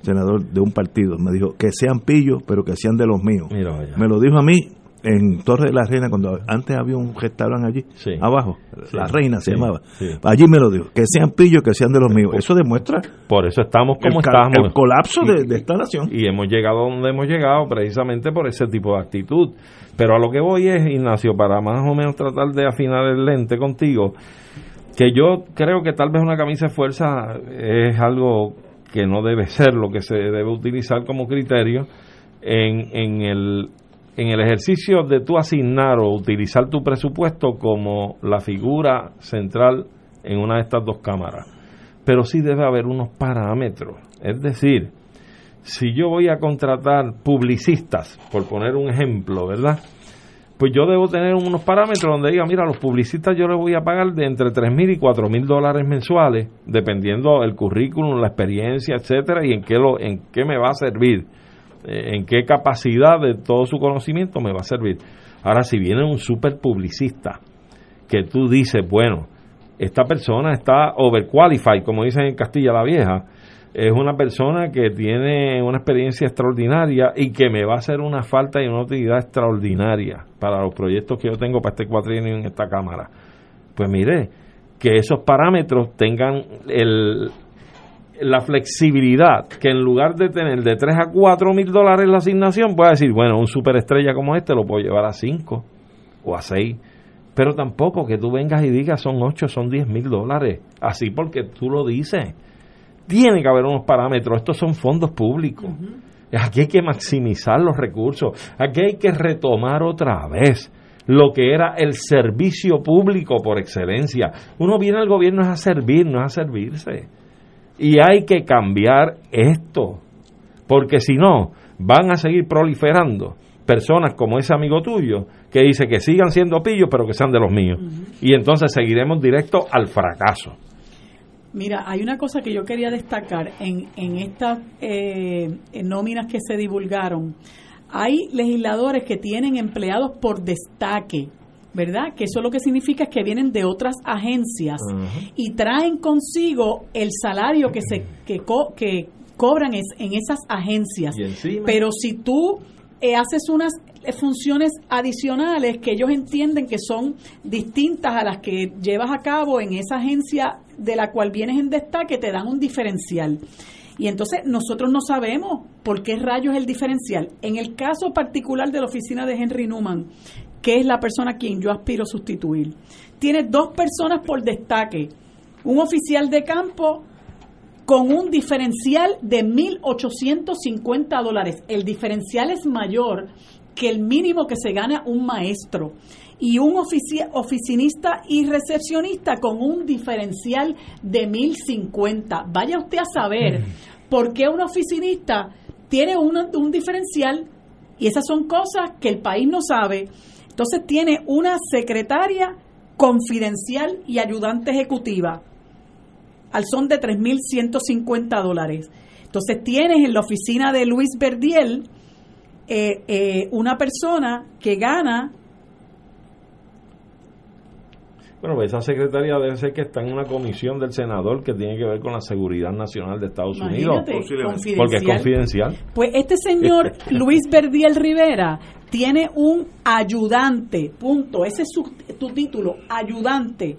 senador de un partido. Me dijo que sean pillos, pero que sean de los míos. Mira, vaya. Me lo dijo a mí en Torre de la Reina, cuando antes había un restaurante allí, Sí. abajo, Sí, La Reina se sí, llamaba. Allí me lo dijo, que sean pillos, que sean de los míos. Eso demuestra por eso estamos como el, estamos. el colapso de, de esta nación. y hemos llegado donde hemos llegado precisamente por ese tipo de actitud. Pero a lo que voy es, Ignacio, para más o menos tratar de afinar el lente contigo, que yo creo que tal vez una camisa de fuerza es algo que no debe ser lo que se debe utilizar como criterio en, en el en el ejercicio de tú asignar o utilizar tu presupuesto como la figura central en una de estas dos cámaras. Pero sí debe haber unos parámetros. Es decir, si yo voy a contratar publicistas, por poner un ejemplo, ¿verdad? Pues yo debo tener unos parámetros donde diga, mira, los publicistas yo les voy a pagar de entre tres mil y cuatro mil dólares mensuales, dependiendo el currículum, la experiencia, etcétera, y en qué lo, en qué me va a servir, en qué capacidad de todo su conocimiento me va a servir. Ahora, si viene un super publicista que tú dices, bueno, esta persona está overqualified, como dicen en Castilla la Vieja, es una persona que tiene una experiencia extraordinaria y que me va a hacer una falta y una utilidad extraordinaria para los proyectos que yo tengo para este cuatrienio en esta Cámara. Pues mire, que esos parámetros tengan el, la flexibilidad, que en lugar de tener de 3 a 4 mil dólares la asignación, pueda decir, bueno, un superestrella como este lo puedo llevar a 5 o a 6. Pero tampoco que tú vengas y digas son 8, son 10 mil dólares. Así porque tú lo dices. Tiene que haber unos parámetros. Estos son fondos públicos. Aquí hay que maximizar los recursos. Aquí hay que retomar otra vez lo que era el servicio público por excelencia. Uno viene al gobierno es a servir, no es a servirse. Y hay que cambiar esto. Porque si no, van a seguir proliferando personas como ese amigo tuyo que dice que sigan siendo pillos pero que sean de los míos. Y entonces seguiremos directo al fracaso. Mira, hay una cosa que yo quería destacar en, en estas eh, nóminas que se divulgaron. Hay legisladores que tienen empleados por destaque, ¿verdad? Que eso lo que significa es que vienen de otras agencias y traen consigo el salario que se que, que cobran es, en esas agencias. Pero si tú eh, haces unas funciones adicionales que ellos entienden que son distintas a las que llevas a cabo en esa agencia de la cual vienes en destaque, te dan un diferencial. Y entonces nosotros no sabemos por qué rayos es el diferencial. En el caso particular de la oficina de Henry Newman, que es la persona a quien yo aspiro a sustituir, tiene dos personas por destaque. Un oficial de campo con un diferencial de 1.850 dólares. El diferencial es mayor que el mínimo que se gana un maestro y un oficinista y recepcionista con un diferencial de 1050. Vaya usted a saber mm. por qué un oficinista tiene un, un diferencial y esas son cosas que el país no sabe. Entonces tiene una secretaria confidencial y ayudante ejecutiva al son de 3.150 dólares. Entonces tienes en la oficina de Luis Verdiel eh, eh, una persona que gana bueno, esa secretaria debe ser que está en una comisión del senador que tiene que ver con la seguridad nacional de Estados Unidos. Porque es confidencial. Pues este señor Luis Verdiel Rivera tiene un ayudante, punto. Ese es su, tu título, ayudante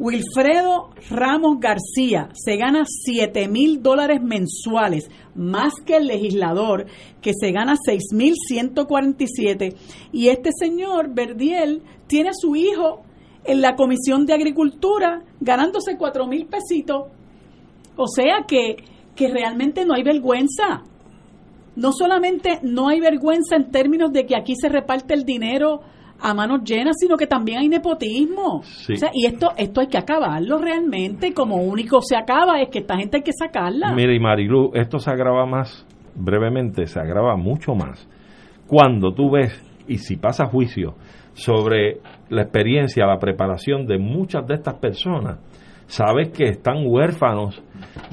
Wilfredo Ramos García se gana 7 mil dólares mensuales, más que el legislador, que se gana 6 mil 147. Y este señor, Verdiel, tiene a su hijo en la Comisión de Agricultura ganándose 4 mil pesitos. O sea que, que realmente no hay vergüenza. No solamente no hay vergüenza en términos de que aquí se reparte el dinero a manos llenas, sino que también hay nepotismo. y esto esto hay que acabarlo realmente, como único se acaba es que esta gente hay que sacarla. Mire, y Marilu, esto se agrava más, brevemente, se agrava mucho más cuando tú ves, y si pasa juicio, sobre la experiencia, la preparación de muchas de estas personas, sabes que están huérfanos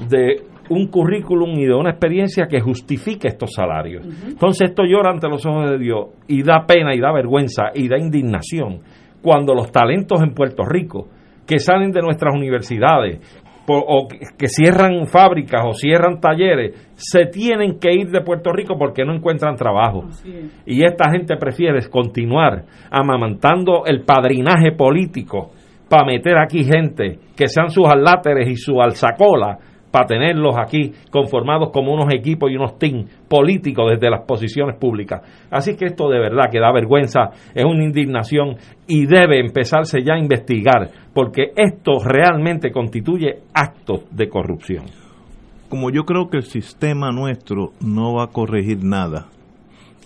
de un currículum y de una experiencia que justifique estos salarios. Entonces esto llora ante los ojos de Dios y da pena y da vergüenza y da indignación cuando los talentos en Puerto Rico que salen de nuestras universidades o que cierran fábricas o cierran talleres, se tienen que ir de Puerto Rico porque no encuentran trabajo. Y esta gente prefiere continuar amamantando el padrinaje político para meter aquí gente que sean sus aláteres y su alzacola para tenerlos aquí conformados como unos equipos y unos teams políticos desde las posiciones públicas. Así que esto de verdad que da vergüenza, es una indignación y debe empezarse ya a investigar, porque esto realmente constituye actos de corrupción. Como yo creo que el sistema nuestro no va a corregir nada,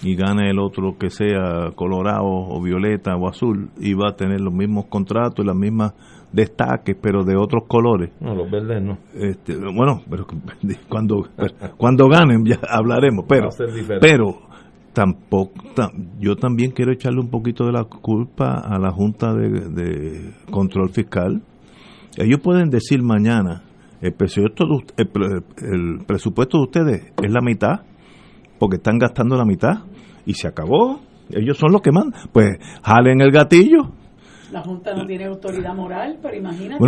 y gane el otro que sea colorado o violeta o azul y va a tener los mismos contratos y las mismas destaques, pero de otros colores. No, los verdes no. Este, bueno, pero cuando, cuando ganen ya hablaremos, pero, pero tampoco, yo también quiero echarle un poquito de la culpa a la Junta de, Control Fiscal. Ellos pueden decir mañana, el presupuesto, el presupuesto de ustedes es la mitad, porque están gastando la mitad, y se acabó. Ellos son los que mandan. Pues jalen el gatillo la Junta no tiene autoridad moral, pero imagínate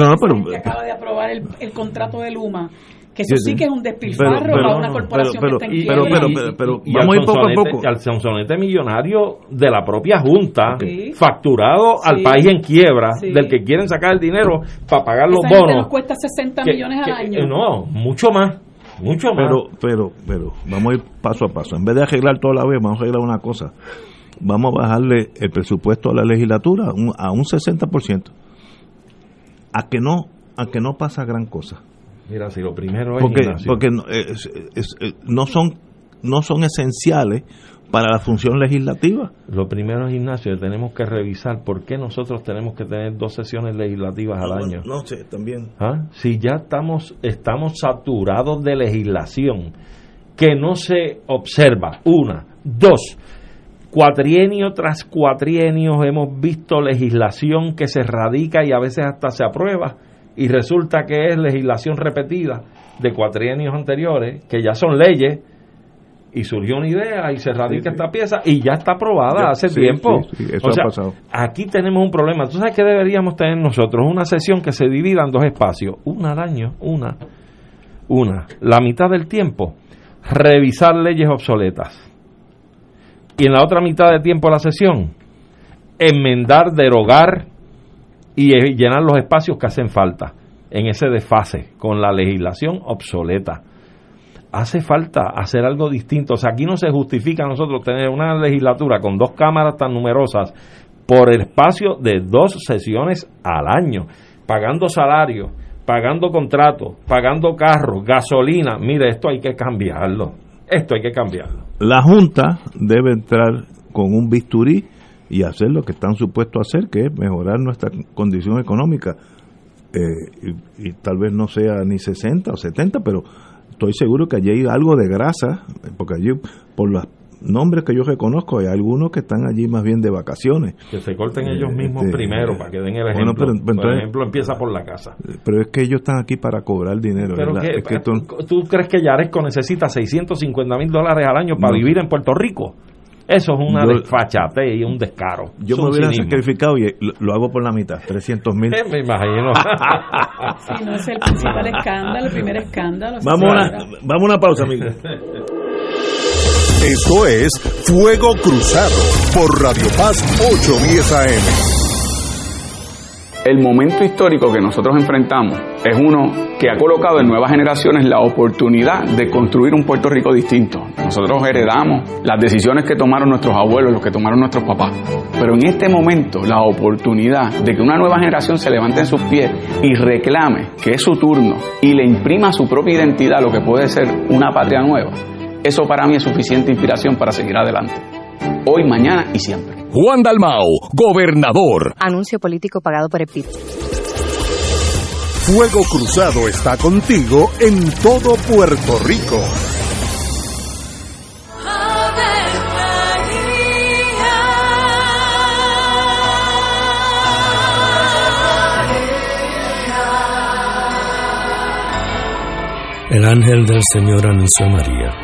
que acaba de aprobar el, el contrato de Luma que eso sí, que es un despilfarro para una corporación que está en pero, pero, pero, vamos a ir poco a poco. Al sonsonete millonario de la propia Junta, facturado al país en quiebra, del que quieren sacar el dinero para pagar los bonos. nos cuesta 60 millones al año. No, mucho más. Mucho más. Pero, pero, pero, vamos a ir paso a paso. En vez de arreglar toda la vez, vamos a arreglar una cosa vamos a bajarle el presupuesto a la legislatura a un 60%. A que no, a que no pasa gran cosa. Mira, si lo primero es porque, porque no son no son esenciales para la función legislativa. Lo primero es, Ignacio, tenemos que revisar por qué nosotros tenemos que tener dos sesiones legislativas al año. No, sé, también. ¿Ah? Si ya estamos, estamos saturados de legislación que no se observa, una. Dos, Cuatrienio tras cuatrienio hemos visto legislación que se radica y a veces hasta se aprueba y resulta que es legislación repetida de cuatrienios anteriores, que ya son leyes, y surgió una idea y se radica esta pieza y ya está aprobada hace tiempo. eso o sea, ha pasado. aquí tenemos un problema. ¿Tú sabes qué deberíamos tener nosotros? Una sesión que se divida en dos espacios, una al año, una, una. La mitad del tiempo, revisar leyes obsoletas. Y en la otra mitad del tiempo de la sesión, enmendar, derogar y eh, llenar los espacios que hacen falta en ese desfase con la legislación obsoleta. Hace falta hacer algo distinto. O sea, aquí no se justifica a nosotros tener una legislatura con dos cámaras tan numerosas por el espacio de dos sesiones al año, pagando salarios, pagando contratos, pagando carros, gasolina. Mire, esto hay que cambiarlo. Esto hay que cambiarlo. La Junta debe entrar con un bisturí y hacer lo que están supuestos a hacer, que es mejorar nuestra condición económica. Eh, y, y tal vez no sea ni 60 o 70, pero estoy seguro que allí hay algo de grasa, porque allí, por los nombres que yo reconozco, hay algunos que están allí más bien de vacaciones. Que se corten ellos Eh, mismos este, primero para que den el bueno, ejemplo. pero- pero por entonces- ejemplo, empieza por la casa. Pero es que ellos están aquí para cobrar dinero. Pero Es que esto- ¿Tú crees que Yaresco necesita 650 mil dólares al año para No. vivir en Puerto Rico? Eso es una Yo- desfachatez y un descaro. yo me hubiera sacrificado y lo, lo hago por la mitad, 300 mil. Me imagino. Si no es el principal escándalo, el primer escándalo. Vamos a una, vamos a una pausa, amigo. Esto es Fuego Cruzado por Radio Paz 810 AM. El momento histórico que nosotros enfrentamos es uno que ha colocado en nuevas generaciones la oportunidad de construir un Puerto Rico distinto. Nosotros heredamos las decisiones que tomaron nuestros abuelos, los que tomaron nuestros papás. Pero en este momento la oportunidad de que una nueva generación se levante en sus pies y reclame que es su turno y le imprima su propia identidad lo que puede ser una patria nueva, eso para mí es suficiente inspiración para seguir adelante. Hoy, mañana y siempre. Juan Dalmao, gobernador. Anuncio político pagado por el PIB. Fuego Cruzado está contigo en todo Puerto Rico. El ángel del Señor anunció a María.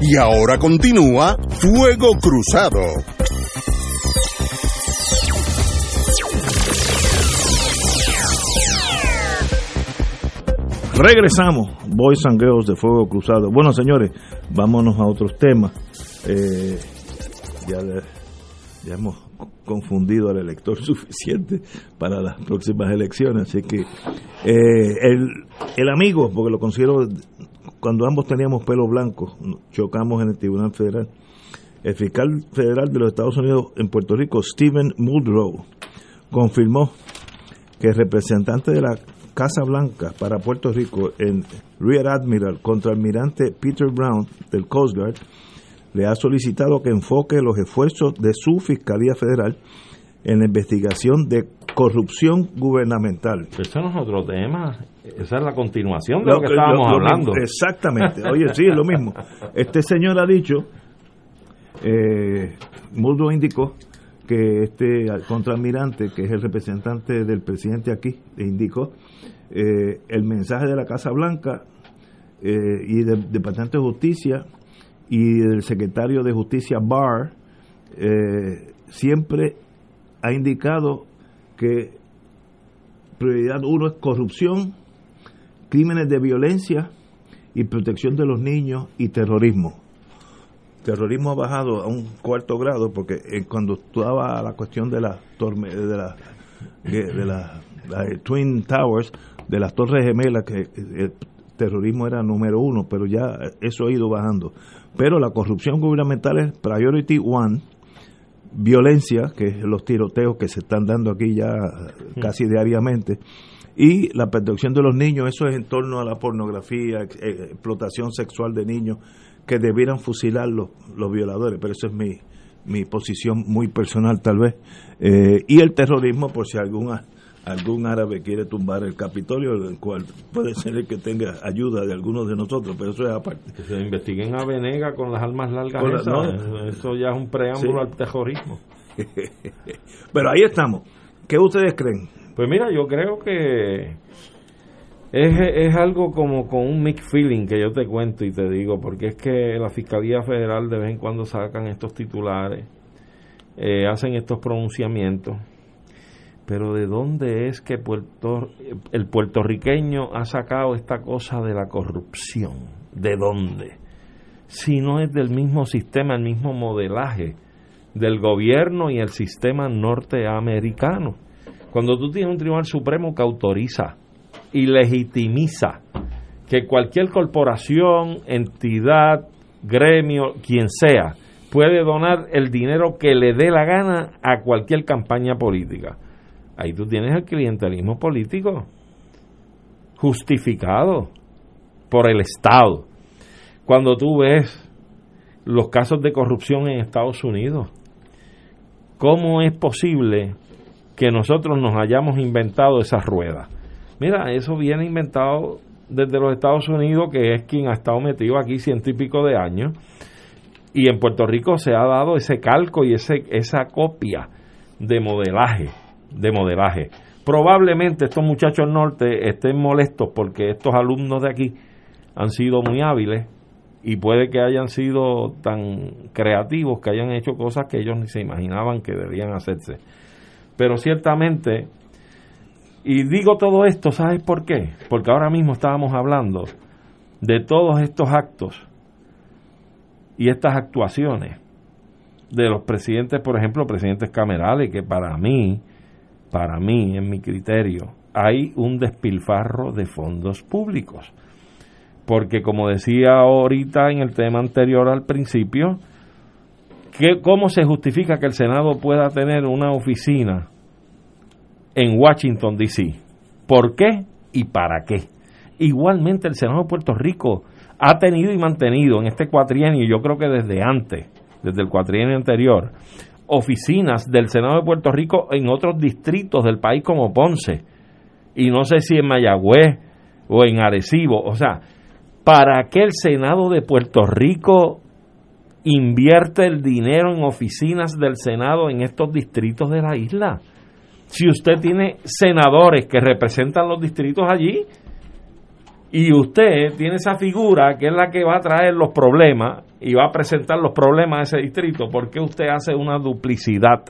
Y ahora continúa Fuego Cruzado. Regresamos, Boys and de Fuego Cruzado. Bueno, señores, vámonos a otros temas. Eh, ya, ya hemos confundido al elector suficiente para las próximas elecciones, así que eh, el, el amigo, porque lo considero, cuando ambos teníamos pelo blanco, chocamos en el Tribunal Federal, el fiscal federal de los Estados Unidos en Puerto Rico, Stephen Muldrow, confirmó que el representante de la Casa Blanca para Puerto Rico en Rear Admiral contra almirante Peter Brown del Coast Guard le ha solicitado que enfoque los esfuerzos de su Fiscalía Federal en la investigación de corrupción gubernamental. Eso no es otro tema, esa es la continuación de lo, que estábamos hablando. exactamente, oye, sí, es lo mismo. Este señor ha dicho, eh, Muldo indicó que este contraalmirante, que es el representante del presidente aquí, indicó eh, el mensaje de la Casa Blanca eh, y del Departamento de Justicia y del secretario de Justicia Barr eh, siempre ha indicado que prioridad uno es corrupción, crímenes de violencia y protección de los niños y terrorismo. Terrorismo ha bajado a un cuarto grado porque cuando estaba la cuestión de la de la de la, Twin Towers, de las Torres Gemelas, que el terrorismo era número uno, pero ya eso ha ido bajando. Pero la corrupción gubernamental es priority one, violencia, que es los tiroteos que se están dando aquí ya casi diariamente, y la protección de los niños, eso es en torno a la pornografía, eh, explotación sexual de niños, que debieran fusilar los, los violadores, pero eso es mi, mi posición muy personal tal vez. Eh, y el terrorismo, por si alguna algún árabe quiere tumbar el Capitolio, el cual puede ser el que tenga ayuda de algunos de nosotros, pero eso es aparte. Que se investiguen a Venega con las armas largas. Eso ya es un preámbulo al terrorismo. pero ahí estamos. ¿Qué ustedes creen? Pues mira, yo creo que es, es algo como con un mixed feeling que yo te cuento y te digo, porque es que la Fiscalía Federal de vez en cuando sacan estos titulares, eh, hacen estos pronunciamientos pero ¿de dónde es que el puertorriqueño ha sacado esta cosa de la corrupción? ¿De dónde? Si no es del mismo sistema, el mismo modelaje del gobierno y el sistema norteamericano. Cuando tú tienes un tribunal supremo que autoriza y legitimiza que cualquier corporación, entidad, gremio, quien sea, puede donar el dinero que le dé la gana a cualquier campaña política Ahí tú tienes el clientelismo político justificado por el Estado. Cuando tú ves los casos de corrupción en Estados Unidos, ¿cómo es posible que nosotros nos hayamos inventado esa rueda? Mira, eso viene inventado desde los Estados Unidos, que es quien ha estado metido aquí ciento y pico de años, y en Puerto Rico se ha dado ese calco y ese, esa copia de modelaje de modelaje. Probablemente estos muchachos norte estén molestos porque estos alumnos de aquí han sido muy hábiles y puede que hayan sido tan creativos que hayan hecho cosas que ellos ni se imaginaban que debían hacerse. Pero ciertamente, y digo todo esto, ¿sabes por qué? Porque ahora mismo estábamos hablando de todos estos actos y estas actuaciones de los presidentes, por ejemplo, presidentes camerales, que para mí para mí, en mi criterio, hay un despilfarro de fondos públicos. Porque como decía ahorita en el tema anterior al principio, ¿cómo se justifica que el Senado pueda tener una oficina en Washington, D.C.? ¿Por qué y para qué? Igualmente el Senado de Puerto Rico ha tenido y mantenido en este cuatrienio, yo creo que desde antes, desde el cuatrienio anterior, oficinas del Senado de Puerto Rico en otros distritos del país como Ponce y no sé si en Mayagüez o en Arecibo. O sea, ¿para qué el Senado de Puerto Rico invierte el dinero en oficinas del Senado en estos distritos de la isla? Si usted tiene senadores que representan los distritos allí y usted tiene esa figura que es la que va a traer los problemas y va a presentar los problemas de ese distrito, ¿por qué usted hace una duplicidad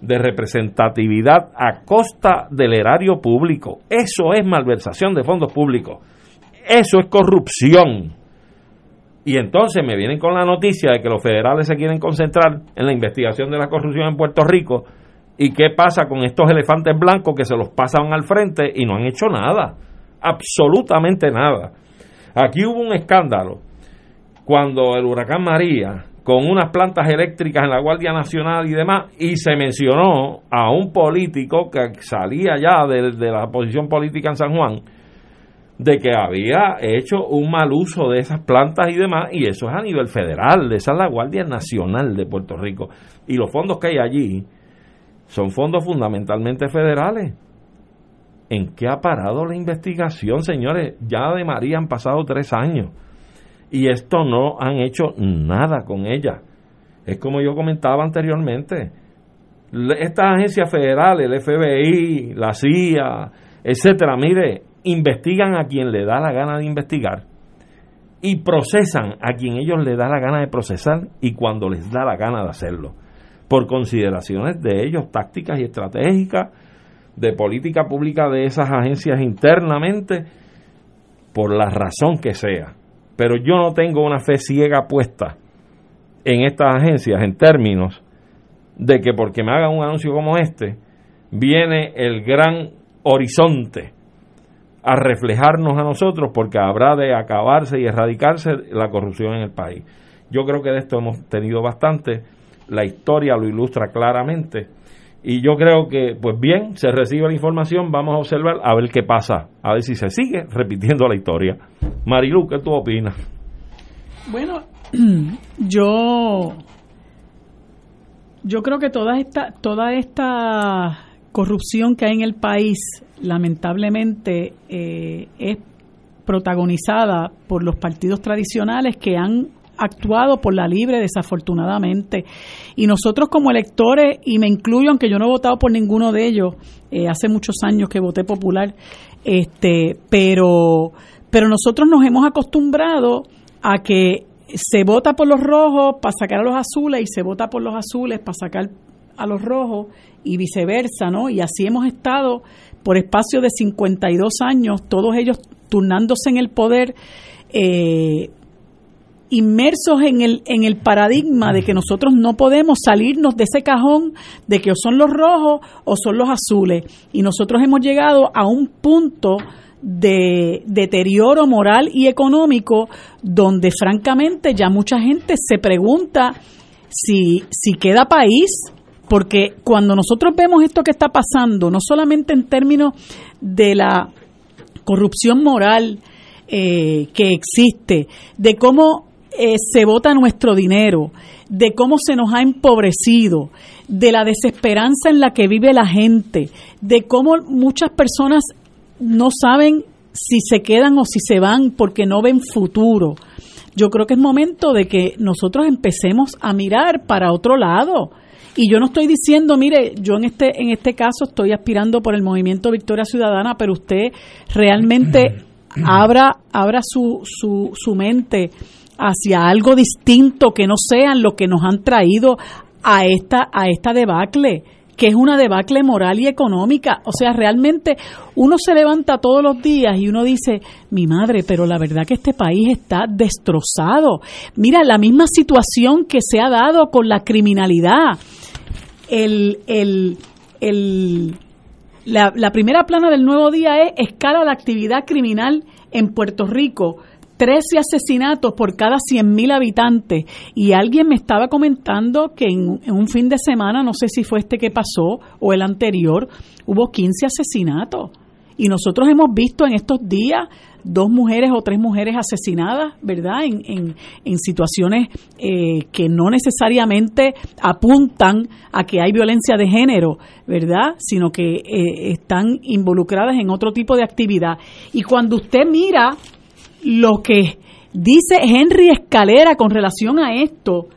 de representatividad a costa del erario público? Eso es malversación de fondos públicos. Eso es corrupción. Y entonces me vienen con la noticia de que los federales se quieren concentrar en la investigación de la corrupción en Puerto Rico. ¿Y qué pasa con estos elefantes blancos que se los pasan al frente y no han hecho nada? Absolutamente nada. Aquí hubo un escándalo cuando el huracán María, con unas plantas eléctricas en la Guardia Nacional y demás, y se mencionó a un político que salía ya de, de la posición política en San Juan, de que había hecho un mal uso de esas plantas y demás, y eso es a nivel federal, esa es la Guardia Nacional de Puerto Rico. Y los fondos que hay allí son fondos fundamentalmente federales. ¿En qué ha parado la investigación, señores? Ya de María han pasado tres años y esto no han hecho nada con ella. Es como yo comentaba anteriormente. Estas agencias federales, el FBI, la CIA, etcétera, mire, investigan a quien le da la gana de investigar y procesan a quien ellos le da la gana de procesar y cuando les da la gana de hacerlo, por consideraciones de ellos tácticas y estratégicas, de política pública de esas agencias internamente, por la razón que sea. Pero yo no tengo una fe ciega puesta en estas agencias en términos de que porque me hagan un anuncio como este, viene el gran horizonte a reflejarnos a nosotros porque habrá de acabarse y erradicarse la corrupción en el país. Yo creo que de esto hemos tenido bastante, la historia lo ilustra claramente y yo creo que, pues bien, se recibe la información, vamos a observar a ver qué pasa, a ver si se sigue repitiendo la historia. Marilu, ¿qué tú opinas? Bueno, yo yo creo que toda esta toda esta corrupción que hay en el país lamentablemente eh, es protagonizada por los partidos tradicionales que han actuado por la libre desafortunadamente. Y nosotros como electores y me incluyo aunque yo no he votado por ninguno de ellos eh, hace muchos años que voté popular este pero pero nosotros nos hemos acostumbrado a que se vota por los rojos para sacar a los azules y se vota por los azules para sacar a los rojos y viceversa, ¿no? Y así hemos estado por espacio de 52 años, todos ellos turnándose en el poder, eh, inmersos en el, en el paradigma de que nosotros no podemos salirnos de ese cajón de que o son los rojos o son los azules. Y nosotros hemos llegado a un punto de deterioro moral y económico donde francamente ya mucha gente se pregunta si, si queda país, porque cuando nosotros vemos esto que está pasando, no solamente en términos de la corrupción moral eh, que existe, de cómo eh, se vota nuestro dinero, de cómo se nos ha empobrecido, de la desesperanza en la que vive la gente, de cómo muchas personas no saben si se quedan o si se van porque no ven futuro. Yo creo que es momento de que nosotros empecemos a mirar para otro lado. Y yo no estoy diciendo, mire, yo en este en este caso estoy aspirando por el movimiento Victoria Ciudadana, pero usted realmente abra abra su, su, su mente hacia algo distinto que no sean lo que nos han traído a esta, a esta debacle que es una debacle moral y económica. O sea, realmente uno se levanta todos los días y uno dice, mi madre, pero la verdad que este país está destrozado. Mira, la misma situación que se ha dado con la criminalidad. El, el, el, la, la primera plana del nuevo día es escala la actividad criminal en Puerto Rico 13 asesinatos por cada 100.000 habitantes. Y alguien me estaba comentando que en, un fin de semana, no sé si fue este que pasó o el anterior, hubo 15 asesinatos. Y nosotros hemos visto en estos días dos mujeres o tres mujeres asesinadas, ¿verdad? En, en, situaciones eh, que no necesariamente apuntan a que hay violencia de género, ¿verdad? Sino que eh, están involucradas en otro tipo de actividad. Y cuando usted mira lo que dice Henry Escalera con relación a esto,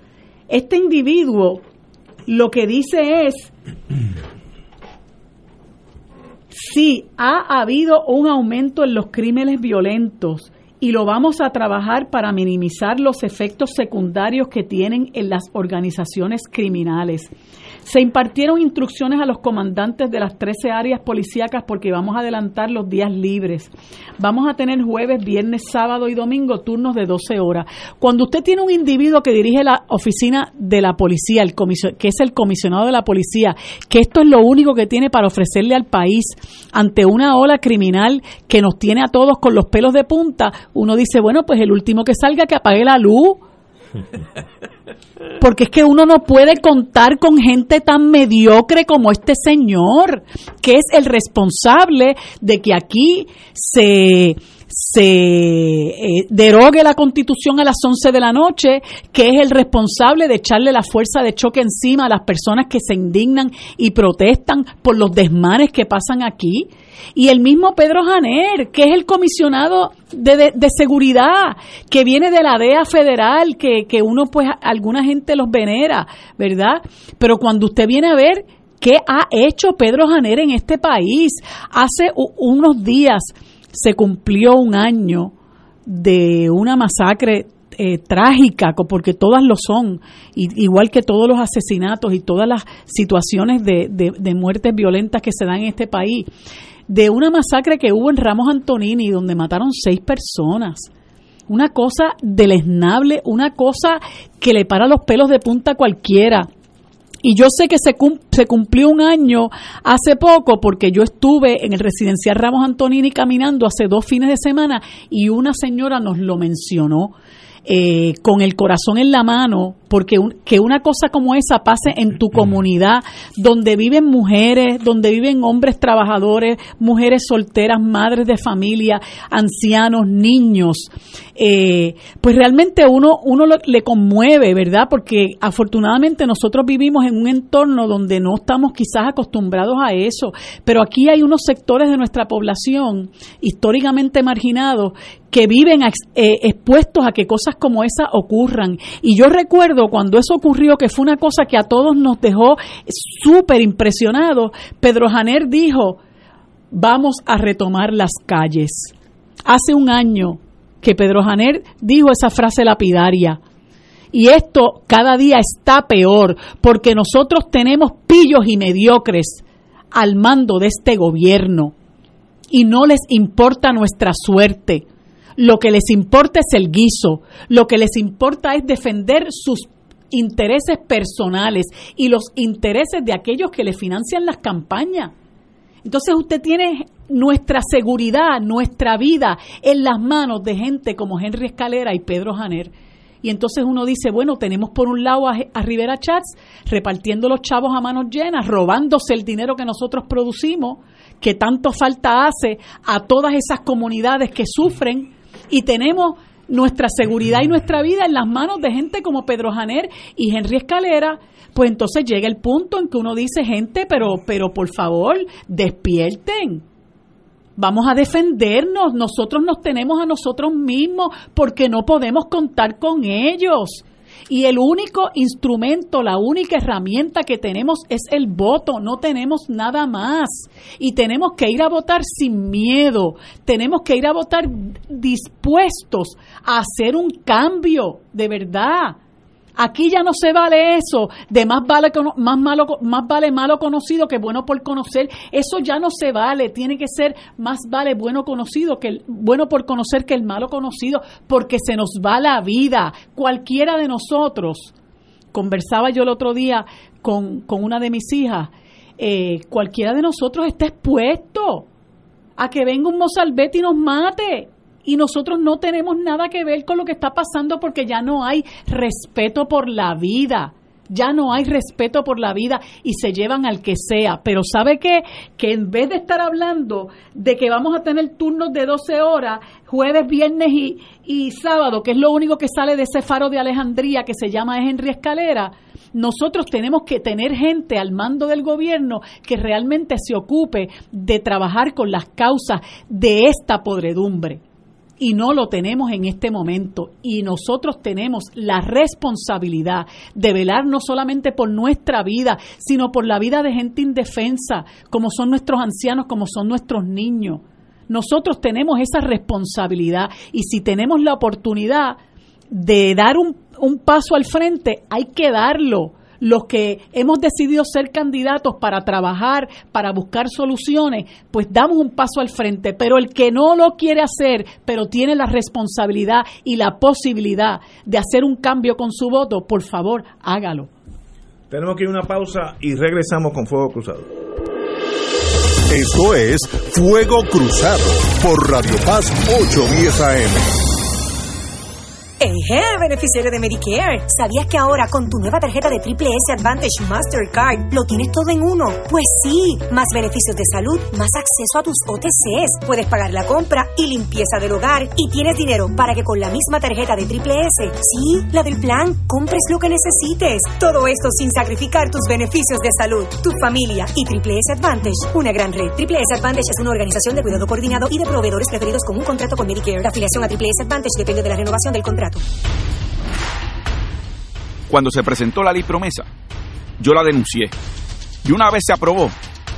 este individuo lo que dice es, sí, ha habido un aumento en los crímenes violentos y lo vamos a trabajar para minimizar los efectos secundarios que tienen en las organizaciones criminales. Se impartieron instrucciones a los comandantes de las 13 áreas policíacas porque vamos a adelantar los días libres. Vamos a tener jueves, viernes, sábado y domingo turnos de 12 horas. Cuando usted tiene un individuo que dirige la oficina de la policía, el que es el comisionado de la policía, que esto es lo único que tiene para ofrecerle al país ante una ola criminal que nos tiene a todos con los pelos de punta, uno dice, bueno, pues el último que salga que apague la luz porque es que uno no puede contar con gente tan mediocre como este señor, que es el responsable de que aquí se, se eh, derogue la constitución a las 11 de la noche, que es el responsable de echarle la fuerza de choque encima a las personas que se indignan y protestan por los desmanes que pasan aquí. Y el mismo Pedro Janer, que es el comisionado de, de, seguridad, que viene de la DEA federal, que, que uno, pues, alguna gente los venera, ¿verdad? Pero cuando usted viene a ver qué ha hecho Pedro Janer en este país, hace unos días se cumplió un año de una masacre eh, trágica, porque todas lo son, igual que todos los asesinatos y todas las situaciones de, de, muertes violentas que se dan en este país, de una masacre que hubo en Ramos Antonini, donde mataron seis personas. Una cosa deleznable, una cosa que le para los pelos de punta a cualquiera. Y yo sé que se, se cumplió un año hace poco porque yo estuve en el residencial Ramos Antonini caminando hace dos fines de semana y una señora nos lo mencionó. Eh, con el corazón en la mano, porque que una cosa como esa pase en tu comunidad, donde viven mujeres, donde viven hombres trabajadores, mujeres solteras, madres de familia, ancianos, niños, eh, pues realmente uno, uno le conmueve, ¿verdad? Porque afortunadamente nosotros vivimos en un entorno donde no estamos quizás acostumbrados a eso, pero aquí hay unos sectores de nuestra población históricamente marginados que viven eh, expuestos a que cosas como esa ocurran. Y yo recuerdo cuando eso ocurrió, que fue una cosa que a todos nos dejó súper impresionados, Pedro Janer dijo, vamos a retomar las calles. Hace un año que Pedro Janer dijo esa frase lapidaria. Y esto cada día está peor porque nosotros tenemos pillos y mediocres al mando de este gobierno y no les importa nuestra suerte. Lo que les importa es el guiso, lo que les importa es defender sus intereses personales y los intereses de aquellos que le financian las campañas. Entonces usted tiene nuestra seguridad, nuestra vida en las manos de gente como Henry Escalera y Pedro Janer. Y entonces uno dice, bueno, tenemos por un lado a, a, Rivera Chats repartiendo los chavos a manos llenas, robándose el dinero que nosotros producimos, que tanto falta hace a todas esas comunidades que sufren. Y tenemos nuestra seguridad y nuestra vida en las manos de gente como Pedro Janer y Henry Escalera, pues entonces llega el punto en que uno dice, gente, pero, pero por favor, despierten. Vamos a defendernos, nosotros nos tenemos a nosotros mismos porque no podemos contar con ellos. Y el único instrumento, la única herramienta que tenemos es el voto, no tenemos nada más. Y tenemos que ir a votar sin miedo, tenemos que ir a votar dispuestos a hacer un cambio de verdad. Aquí ya no se vale eso, de más vale, más, malo, más vale malo conocido que bueno por conocer. Eso ya no se vale, tiene que ser más vale bueno conocido que el, bueno por conocer que el malo conocido, porque se nos va la vida. Cualquiera de nosotros, conversaba yo el otro día con, con una de mis hijas, eh, cualquiera de nosotros está expuesto a que venga un mozalbete y nos mate y nosotros no tenemos nada que ver con lo que está pasando porque ya no hay respeto por la vida. Ya no hay respeto por la vida y se llevan al que sea. Pero ¿sabe qué? Que en vez de estar hablando de que vamos a tener turnos de 12 horas, jueves, viernes y, y sábado, que es lo único que sale de ese faro de Alejandría que se llama Henry Escalera, nosotros tenemos que tener gente al mando del gobierno que realmente se ocupe de trabajar con las causas de esta podredumbre y no lo tenemos en este momento. Y nosotros tenemos la responsabilidad de velar no solamente por nuestra vida, sino por la vida de gente indefensa, como son nuestros ancianos, como son nuestros niños. Nosotros tenemos esa responsabilidad y si tenemos la oportunidad de dar un, un paso al frente, hay que darlo los que hemos decidido ser candidatos para trabajar, para buscar soluciones, pues damos un paso al frente. Pero el que no lo quiere hacer, pero tiene la responsabilidad y la posibilidad de hacer un cambio con su voto, por favor, hágalo. Tenemos que ir a una pausa y regresamos con Fuego Cruzado. Esto es Fuego Cruzado por Radio Paz 810 AM. Eje, beneficiario de Medicare. ¿Sabías que ahora con tu nueva tarjeta de Triple S Advantage Mastercard lo tienes todo en uno? Pues sí, más beneficios de salud, más acceso a tus OTCs, puedes pagar la compra y limpieza del hogar y tienes dinero para que con la misma tarjeta de Triple S, sí, la del plan, compres lo que necesites. Todo esto sin sacrificar tus beneficios de salud, tu familia y Triple S Advantage, una gran red. Triple S Advantage es una organización de cuidado coordinado y de proveedores preferidos con un contrato con Medicare. La afiliación a Triple S Advantage depende de la renovación del contrato. Cuando se presentó la ley promesa, yo la denuncié. Y una vez se aprobó,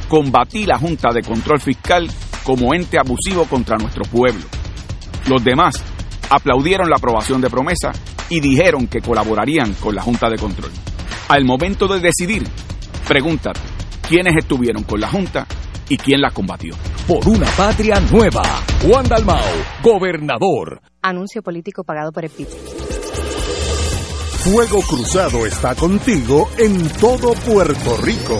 combatí la Junta de Control Fiscal como ente abusivo contra nuestro pueblo. Los demás aplaudieron la aprobación de promesa y dijeron que colaborarían con la Junta de Control. Al momento de decidir, pregúntate quiénes estuvieron con la Junta y quién la combatió. Por una patria nueva. Juan Dalmao, gobernador. Anuncio político pagado por el PIB. Fuego Cruzado está contigo en todo Puerto Rico.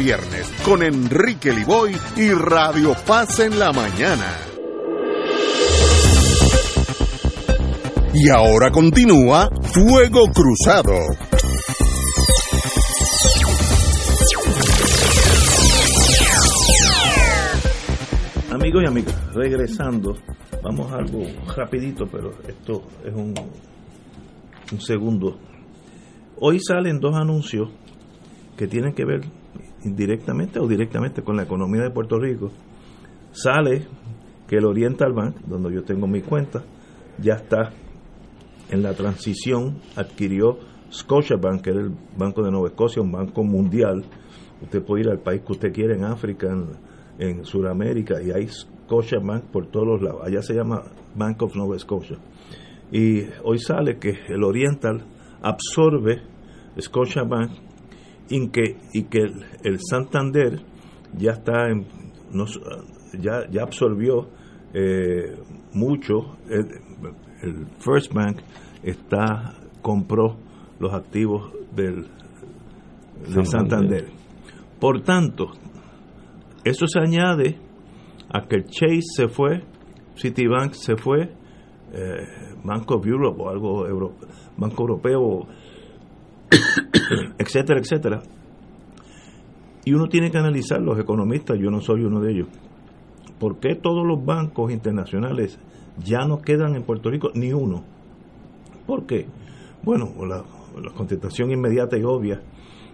con Enrique Liboy y Radio Paz en la mañana. Y ahora continúa Fuego Cruzado. Amigos y amigas, regresando, vamos a algo rapidito, pero esto es un segundo. Hoy salen dos anuncios que tienen que ver indirectamente o directamente con la economía de Puerto Rico. Sale que el Oriental Bank, donde yo tengo mi cuenta, ya está en la transición, adquirió Scotiabank, que era el Banco de Nueva Escocia, un banco mundial. Usted puede ir al país que usted quiera, en África, en, Sudamérica, y hay Scotiabank por todos los lados. Allá se llama Bank of Nova Scotia. Y hoy sale que el Oriental absorbe Scotiabank y que, y que el, el Santander ya está en, no, ya, ya absorbió eh, mucho el, el, First Bank está compró los activos del, del Santander. Por tanto, eso se añade a que el Chase se fue, Citibank se fue, eh, Banco of Europe o algo Euro, Banco Europeo, etcétera, etcétera. Y uno tiene que analizar, los economistas, yo no soy uno de ellos, ¿por qué todos los bancos internacionales ya no quedan en Puerto Rico? Ni uno. ¿Por qué? Bueno, la, contestación inmediata y obvia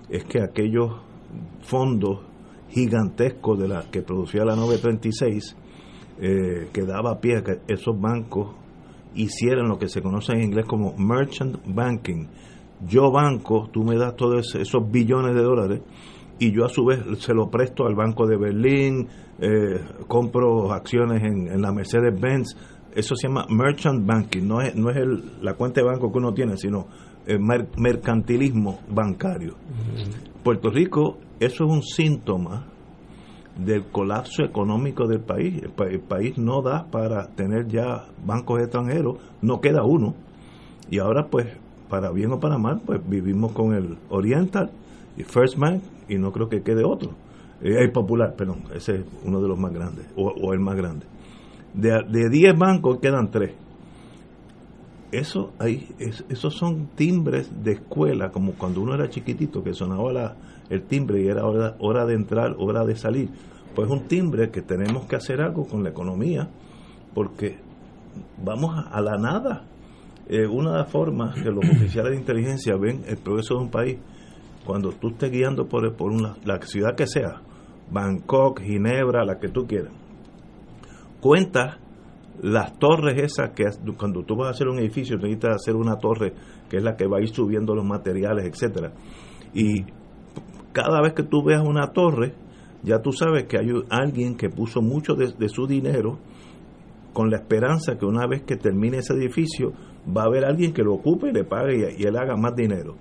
es que aquellos fondos gigantescos de la que producía la 936 eh, que daba pie a que esos bancos hicieran lo que se conoce en inglés como merchant banking. Yo banco, tú me das todos esos billones de dólares y yo a su vez se lo presto al Banco de Berlín, eh, compro acciones en, en la Mercedes-Benz. Eso se llama merchant banking, no es, no es el, la cuenta de banco que uno tiene, sino el mer mercantilismo bancario. Puerto Rico, eso es un síntoma del colapso económico del país. El, país no da para tener ya bancos extranjeros, no queda uno. Y ahora pues, para bien o para mal, pues vivimos con el Oriental y First Bank y no creo que quede otro. Eh, Popular, perdón, ese es uno de los más grandes, o, el más grande. De 10 bancos quedan 3. Eso hay, esos son timbres de escuela, como cuando uno era chiquitito, que sonaba la, el timbre y era hora, hora de entrar, hora de salir. Pues un timbre que tenemos que hacer algo con la economía, porque vamos a, la nada. Eh, una de las formas que los oficiales de inteligencia ven el progreso de un país, cuando tú estés guiando por, por una, la ciudad que sea, Bangkok, Ginebra, la que tú quieras, cuenta las torres esas que cuando tú vas a hacer un edificio necesitas hacer una torre que es la que va a ir subiendo los materiales, etcétera. Y cada vez que tú veas una torre, ya tú sabes que hay alguien que puso mucho de, su dinero con la esperanza que una vez que termine ese edificio va a haber alguien que lo ocupe y le pague y, él haga más dinero.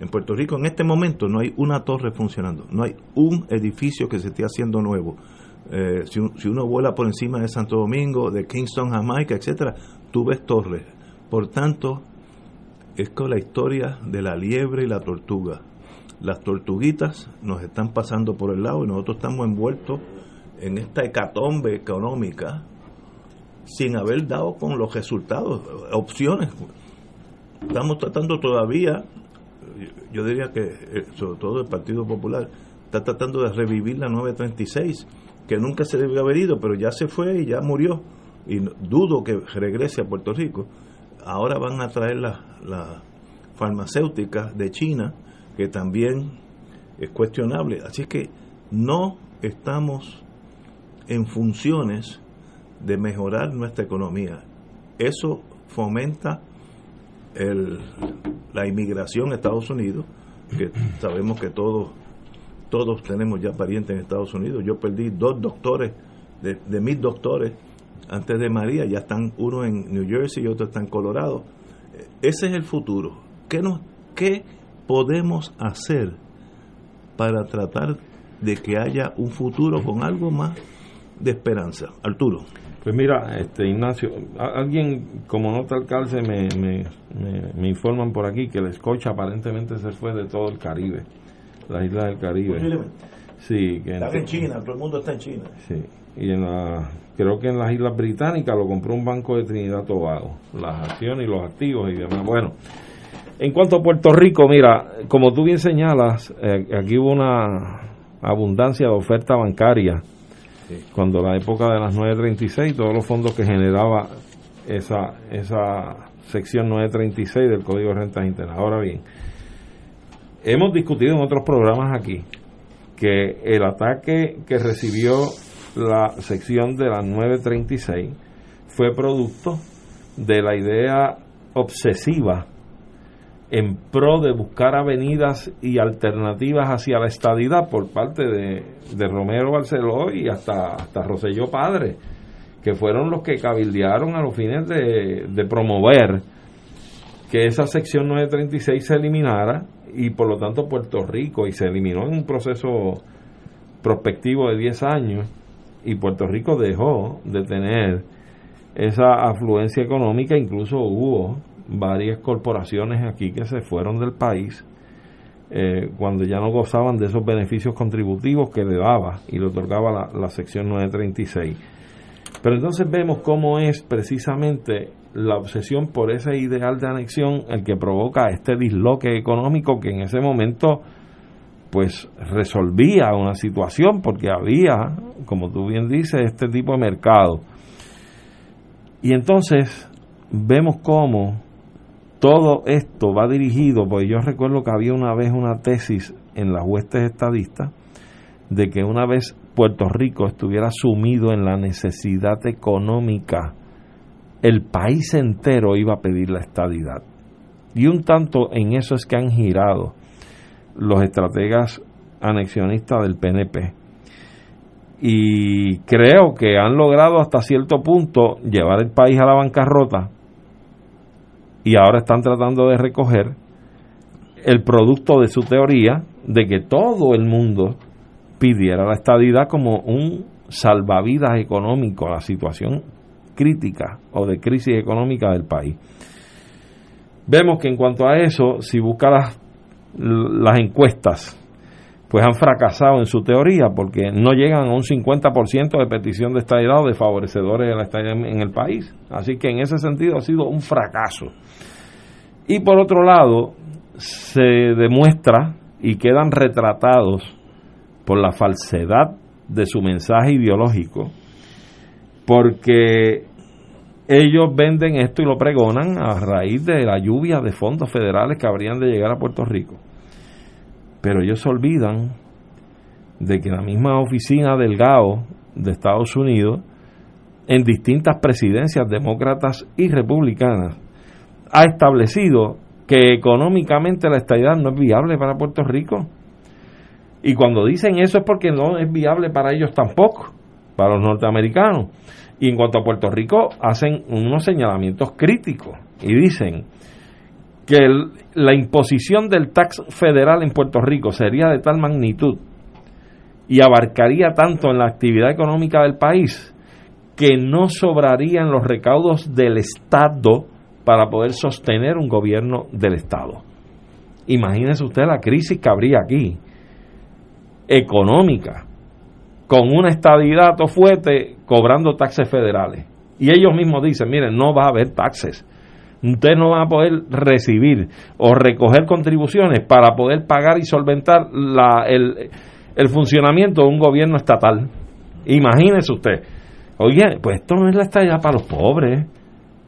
En Puerto Rico en este momento no hay una torre funcionando, no hay un edificio que se esté haciendo nuevo. Eh, si, uno vuela por encima de Santo Domingo, de Kingston, Jamaica, etcétera, tú ves torres. Por tanto, es con la historia de la liebre y la tortuga las tortuguitas nos están pasando por el lado y nosotros estamos envueltos en esta hecatombe económica sin haber dado con los resultados, opciones. Estamos tratando todavía, yo diría que eh, sobre todo el Partido Popular, está tratando de revivir la 936, que nunca se debió haber ido, pero ya se fue y ya murió. Y dudo que regrese a Puerto Rico. Ahora van a traer las la farmacéuticas de China que también es cuestionable. Así que no estamos en funciones de mejorar nuestra economía. Eso fomenta el, la inmigración a Estados Unidos, que sabemos que todos todos tenemos ya parientes en Estados Unidos. Yo perdí dos doctores, de, de mis doctores, antes de María, ya están uno en New Jersey y otro está en Colorado. Ese es el futuro. ¿Qué, nos, qué podemos hacer para tratar de que haya un futuro con algo más de esperanza? Arturo. Pues mira, este Ignacio, alguien como nota al calce me, me, me, informan por aquí que el Scotch aparentemente se fue de todo el Caribe, las islas del Caribe. Sí, que está en, China, todo el mundo está en China. Sí, y en la, creo que en las islas británicas lo compró un banco de Trinidad Tobago, las acciones y los activos y demás. Bueno, en cuanto a Puerto Rico, mira, como tú bien señalas, eh, aquí hubo una abundancia de oferta bancaria cuando la época de las 936, todos los fondos que generaba esa, esa sección 936 del Código de Rentas Internas. Ahora bien, hemos discutido en otros programas aquí que el ataque que recibió la sección de las 936 fue producto de la idea obsesiva en pro de buscar avenidas y alternativas hacia la estadidad por parte de, Romero Barceló y hasta, hasta Roselló Padre, que fueron los que cabildearon a los fines de, de promover que esa sección 936 se eliminara y por lo tanto Puerto Rico, y se eliminó en un proceso prospectivo de 10 años, y Puerto Rico dejó de tener esa afluencia económica, incluso hubo varias corporaciones aquí que se fueron del país eh, cuando ya no gozaban de esos beneficios contributivos que le daba y le otorgaba la, la sección 936. Pero entonces vemos cómo es precisamente la obsesión por ese ideal de anexión el que provoca este disloque económico que en ese momento pues resolvía una situación porque había, como tú bien dices, este tipo de mercado. Y entonces vemos cómo todo esto va dirigido, porque yo recuerdo que había una vez una tesis en las huestes estadistas de que una vez Puerto Rico estuviera sumido en la necesidad económica, el país entero iba a pedir la estadidad. Y un tanto en eso es que han girado los estrategas anexionistas del PNP. Y creo que han logrado hasta cierto punto llevar el país a la bancarrota y ahora están tratando de recoger el producto de su teoría de que todo el mundo pidiera la estadidad como un salvavidas económico a la situación crítica o de crisis económica del país. Vemos que en cuanto a eso, si busca las, las encuestas, pues han fracasado en su teoría porque no llegan a un 50% de petición de estadidad o de favorecedores de la estadidad en el país. Así que en ese sentido ha sido un fracaso. Y por otro lado, se demuestra y quedan retratados por la falsedad de su mensaje ideológico, porque ellos venden esto y lo pregonan a raíz de la lluvia de fondos federales que habrían de llegar a Puerto Rico. Pero ellos se olvidan de que la misma oficina del GAO de Estados Unidos, en distintas presidencias demócratas y republicanas, ha establecido que económicamente la estabilidad no es viable para Puerto Rico. Y cuando dicen eso es porque no es viable para ellos tampoco, para los norteamericanos. Y en cuanto a Puerto Rico, hacen unos señalamientos críticos y dicen que la imposición del tax federal en Puerto Rico sería de tal magnitud y abarcaría tanto en la actividad económica del país que no sobrarían los recaudos del Estado para poder sostener un gobierno del Estado. Imagínese usted la crisis que habría aquí, económica, con una estabilidad fuerte cobrando taxes federales. Y ellos mismos dicen, miren, no va a haber taxes. Usted no va a poder recibir o recoger contribuciones para poder pagar y solventar la, el, el funcionamiento de un gobierno estatal. Imagínese usted. Oye, pues esto no es la estabilidad para los pobres.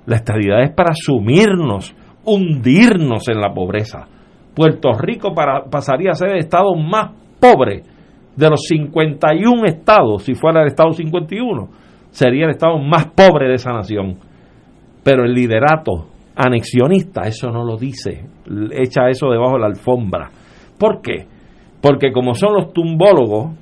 La estabilidad es para sumirnos, hundirnos en la pobreza. Puerto Rico para, pasaría a ser el estado más pobre de los 51 estados, si fuera el estado 51, sería el estado más pobre de esa nación. Pero el liderato anexionista, eso no lo dice, echa eso debajo de la alfombra. ¿Por qué? Porque como son los tumbólogos,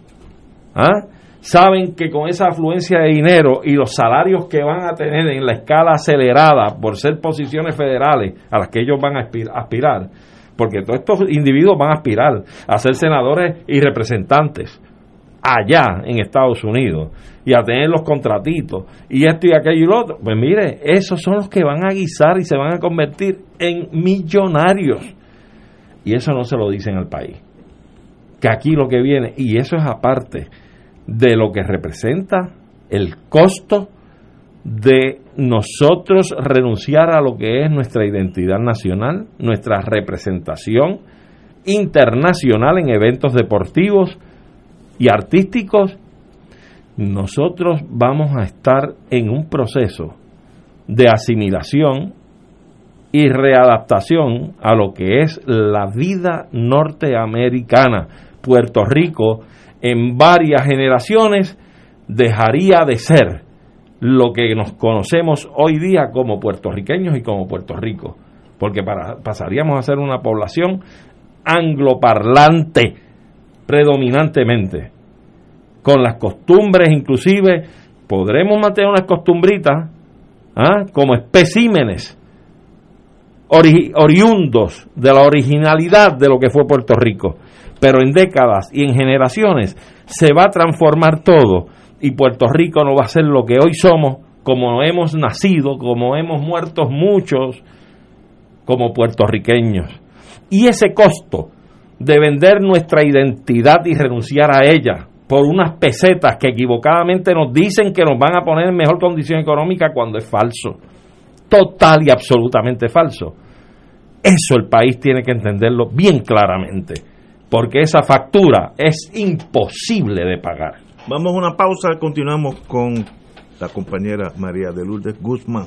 ¿ah? saben que con esa afluencia de dinero y los salarios que van a tener en la escala acelerada por ser posiciones federales a las que ellos van a aspirar, porque todos estos individuos van a aspirar a ser senadores y representantes allá en Estados Unidos y a tener los contratitos y esto y aquello y lo otro, pues mire, esos son los que van a guisar y se van a convertir en millonarios. Y eso no se lo dicen al país. Que aquí lo que viene, y eso es aparte, de lo que representa el costo de nosotros renunciar a lo que es nuestra identidad nacional, nuestra representación internacional en eventos deportivos y artísticos, nosotros vamos a estar en un proceso de asimilación y readaptación a lo que es la vida norteamericana. Puerto Rico en varias generaciones dejaría de ser lo que nos conocemos hoy día como puertorriqueños y como Puerto Rico, porque para, pasaríamos a ser una población angloparlante predominantemente, con las costumbres inclusive, podremos mantener unas costumbritas ¿ah? como especímenes oriundos de la originalidad de lo que fue Puerto Rico pero en décadas y en generaciones se va a transformar todo y Puerto Rico no va a ser lo que hoy somos, como hemos nacido, como hemos muerto muchos, como puertorriqueños. Y ese costo de vender nuestra identidad y renunciar a ella por unas pesetas que equivocadamente nos dicen que nos van a poner en mejor condición económica cuando es falso. Total y absolutamente falso. Eso el país tiene que entenderlo bien claramente porque esa factura es imposible de pagar. Vamos a una pausa, continuamos con la compañera María de Lourdes Guzmán.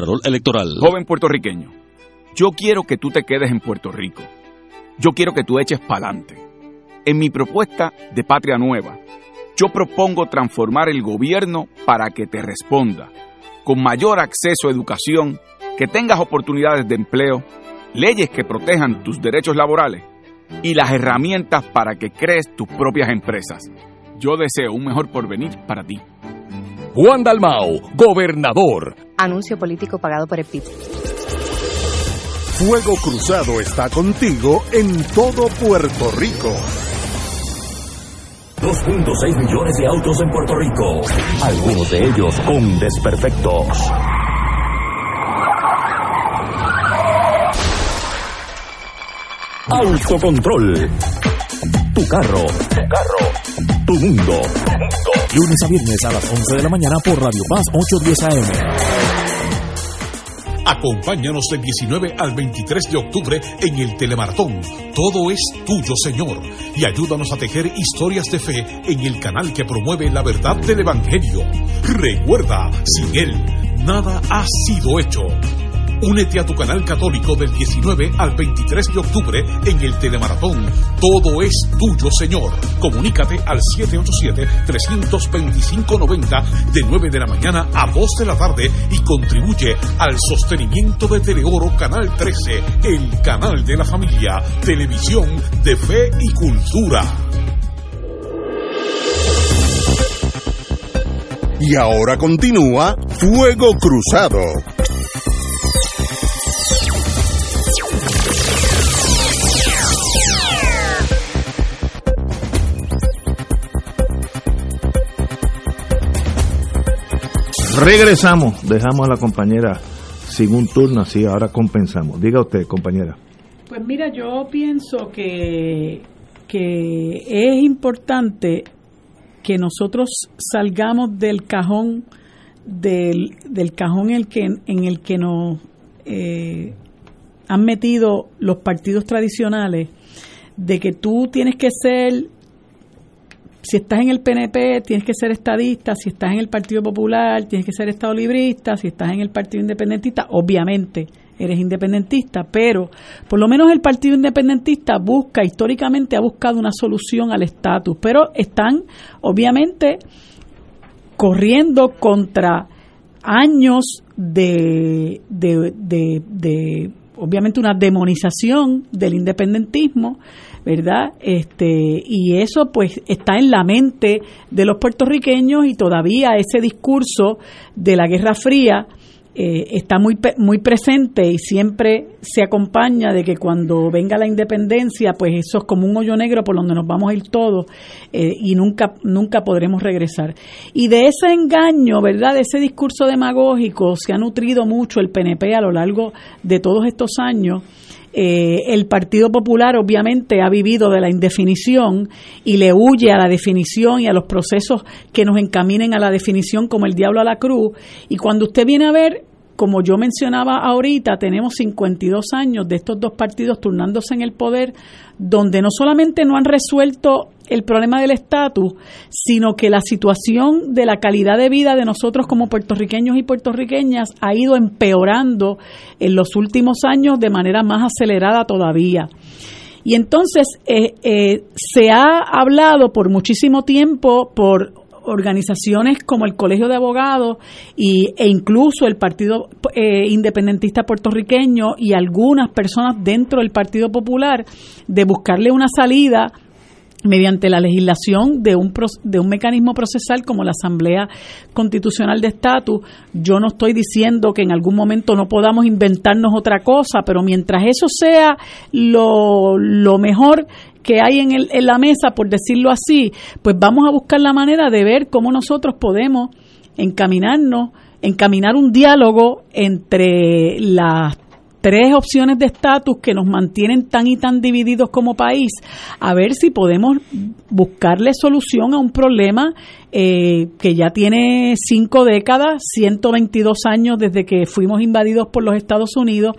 Electoral. Joven puertorriqueño, yo quiero que tú te quedes en Puerto Rico. Yo quiero que tú eches pa'lante. En mi propuesta de Patria Nueva, yo propongo transformar el gobierno para que te responda, con mayor acceso a educación, que tengas oportunidades de empleo, leyes que protejan tus derechos laborales y las herramientas para que crees tus propias empresas. Yo deseo un mejor porvenir para ti. Juan Dalmao, gobernador. Anuncio político pagado por el PIB. Fuego Cruzado está contigo en todo Puerto Rico. 2.6 millones de autos en Puerto Rico, algunos de ellos con desperfectos. Autocontrol. Tu carro. Tu carro. Tu mundo. Lunes a viernes a las 11 de la mañana por Radio Paz 810 AM. Acompáñanos del 19 al 23 de octubre en el Telemaratón. Todo es tuyo, Señor. Y ayúdanos a tejer historias de fe en el canal que promueve la verdad del Evangelio. Recuerda, sin Él, nada ha sido hecho. Únete a tu canal católico del 19 al 23 de octubre en el Telemaratón. Todo es tuyo, Señor. Comunícate al 787-325-90 de 9 de la mañana a 2 de la tarde y contribuye al sostenimiento de Teleoro Canal 13, el canal de la familia, televisión de fe y cultura. Y ahora continúa Fuego Cruzado. Regresamos, dejamos a la compañera sin un turno, así ahora compensamos. Diga usted, compañera. Pues mira, yo pienso que, que es importante que nosotros salgamos del cajón del, del cajón en el que en el que nos eh, han metido los partidos tradicionales de que tú tienes que ser si estás en el PNP tienes que ser estadista, si estás en el Partido Popular tienes que ser estado librista, si estás en el Partido Independentista, obviamente eres independentista, pero por lo menos el Partido Independentista busca, históricamente ha buscado una solución al estatus, pero están obviamente corriendo contra años de, de, obviamente una demonización del independentismo, ¿verdad? Este, y eso pues está en la mente de los puertorriqueños y todavía ese discurso de la Guerra Fría eh, está muy, muy presente y siempre se acompaña de que cuando venga la independencia, pues eso es como un hoyo negro por donde nos vamos a ir todos eh, y nunca, nunca podremos regresar. Y de ese engaño, ¿verdad? De ese discurso demagógico se ha nutrido mucho el PNP a lo largo de todos estos años. Eh, el Partido Popular obviamente ha vivido de la indefinición y le huye a la definición y a los procesos que nos encaminen a la definición como el diablo a la cruz. Y cuando usted viene a ver, como yo mencionaba ahorita, tenemos 52 años de estos dos partidos turnándose en el poder, donde no solamente no han resuelto el problema del estatus, sino que la situación de la calidad de vida de nosotros como puertorriqueños y puertorriqueñas ha ido empeorando en los últimos años de manera más acelerada todavía. Y entonces eh, eh, se ha hablado por muchísimo tiempo por organizaciones como el Colegio de Abogados y, e incluso el Partido eh, Independentista Puertorriqueño y algunas personas dentro del Partido Popular de buscarle una salida mediante la legislación de un, de un mecanismo procesal como la Asamblea Constitucional de Estatus. Yo no estoy diciendo que en algún momento no podamos inventarnos otra cosa, pero mientras eso sea lo, lo mejor que hay en, el, en la mesa, por decirlo así, pues vamos a buscar la manera de ver cómo nosotros podemos encaminarnos, encaminar un diálogo entre las tres opciones de estatus que nos mantienen tan y tan divididos como país, a ver si podemos buscarle solución a un problema eh, que ya tiene cinco décadas, 122 años desde que fuimos invadidos por los Estados Unidos,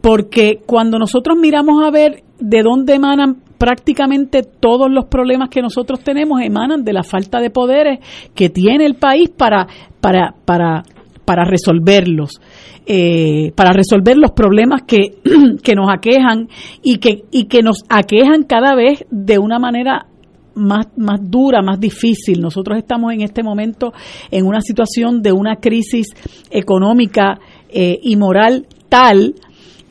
porque cuando nosotros miramos a ver de dónde emanan prácticamente todos los problemas que nosotros tenemos emanan de la falta de poderes que tiene el país para para para para resolverlos, eh, para resolver los problemas que, que nos aquejan y que, y que nos aquejan cada vez de una manera más, más dura, más difícil. Nosotros estamos en este momento en una situación de una crisis económica eh, y moral tal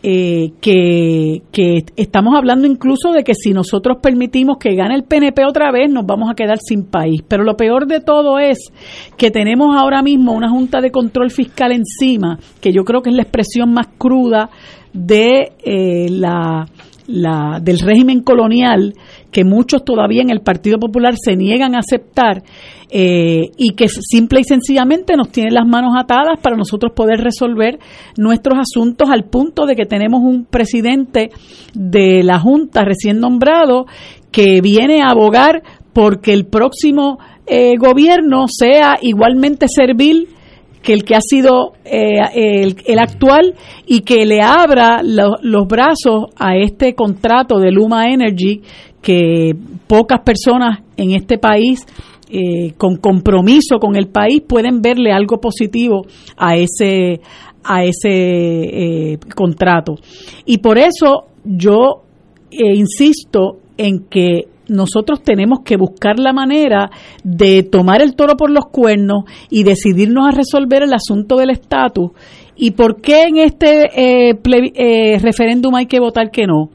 eh, que, que, estamos hablando incluso de que si nosotros permitimos que gane el PNP otra vez, nos vamos a quedar sin país. Pero lo peor de todo es que tenemos ahora mismo una Junta de Control Fiscal encima, que yo creo que es la expresión más cruda de eh, la, la, del régimen colonial que muchos todavía en el Partido Popular se niegan a aceptar eh, y que simple y sencillamente nos tiene las manos atadas para nosotros poder resolver nuestros asuntos al punto de que tenemos un presidente de la Junta recién nombrado que viene a abogar porque el próximo eh, gobierno sea igualmente servil que el que ha sido eh, el, actual y que le abra los brazos a este contrato de Luma Energy que pocas personas en este país eh, con compromiso con el país pueden verle algo positivo a ese a ese eh, contrato. Y por eso yo insisto en que nosotros tenemos que buscar la manera de tomar el toro por los cuernos y decidirnos a resolver el asunto del estatus. ¿Y por qué en este referéndum hay que votar que no?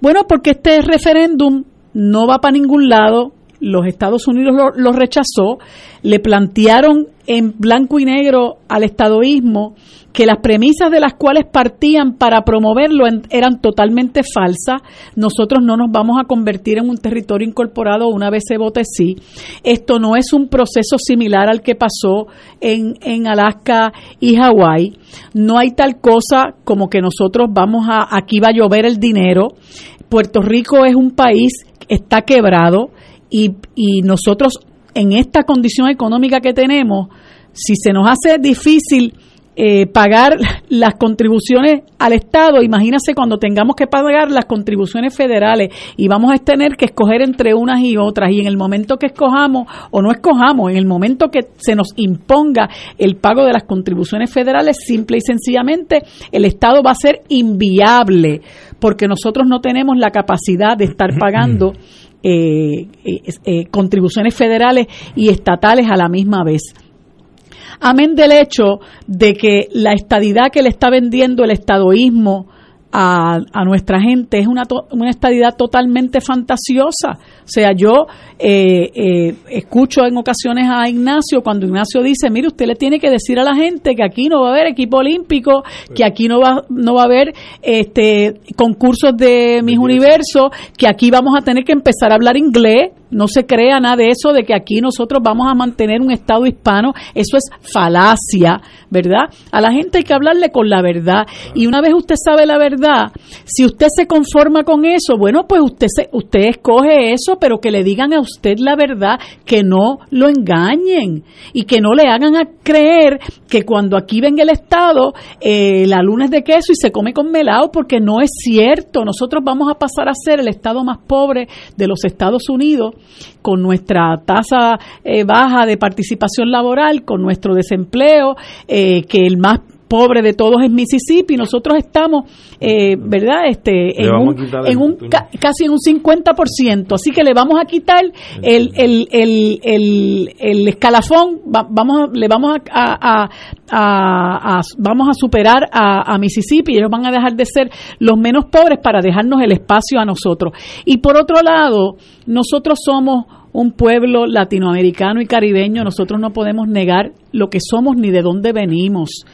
Bueno, porque este referéndum no va para ningún lado, los Estados Unidos lo, rechazó, le plantearon en blanco y negro al estadoísmo que las premisas de las cuales partían para promoverlo eran totalmente falsas. Nosotros no nos vamos a convertir en un territorio incorporado una vez se vote sí. Esto no es un proceso similar al que pasó en, en Alaska y Hawái. No hay tal cosa como que nosotros vamos a, aquí va a llover el dinero. Puerto Rico es un país está quebrado y, y nosotros en esta condición económica que tenemos, si se nos hace difícil eh, pagar las contribuciones al Estado, imagínese cuando tengamos que pagar las contribuciones federales y vamos a tener que escoger entre unas y otras y en el momento que escojamos o no escojamos, en el momento que se nos imponga el pago de las contribuciones federales, simple y sencillamente el Estado va a ser inviable porque nosotros no tenemos la capacidad de estar pagando eh, eh, contribuciones federales y estatales a la misma vez. Amén del hecho de que la estadidad que le está vendiendo el estadoísmo a, a nuestra gente es una, una estadidad totalmente fantasiosa. O sea, yo eh, eh, escucho en ocasiones a Ignacio cuando Ignacio dice, mire, usted le tiene que decir a la gente que aquí no va a haber equipo olímpico, que aquí no va, no va a haber este concursos de mis universos, que aquí vamos a tener que empezar a hablar inglés, no se crea nada de eso, de que aquí nosotros vamos a mantener un Estado hispano. Eso es falacia, ¿verdad? A la gente hay que hablarle con la verdad. Y una vez usted sabe la verdad, si usted se conforma con eso, bueno, pues usted, se, usted escoge eso, pero que le digan a usted la verdad, que no lo engañen y que no le hagan a creer que cuando aquí venga el Estado, eh, la luna es de queso y se come con melado, porque no es cierto. Nosotros vamos a pasar a ser el Estado más pobre de los Estados Unidos con nuestra tasa eh, baja de participación laboral, con nuestro desempleo, eh, que el más pobre de todos es Mississippi, nosotros estamos, eh, ¿verdad? Este, en un, en un casi en un 50%, así que le vamos a quitar el, el, el, el, el escalafón, vamos le vamos a, a, vamos a superar a, a Mississippi. Y ellos van a dejar de ser los menos pobres para dejarnos el espacio a nosotros. Y por otro lado, nosotros somos un pueblo latinoamericano y caribeño, nosotros no podemos negar lo que somos ni de dónde venimos.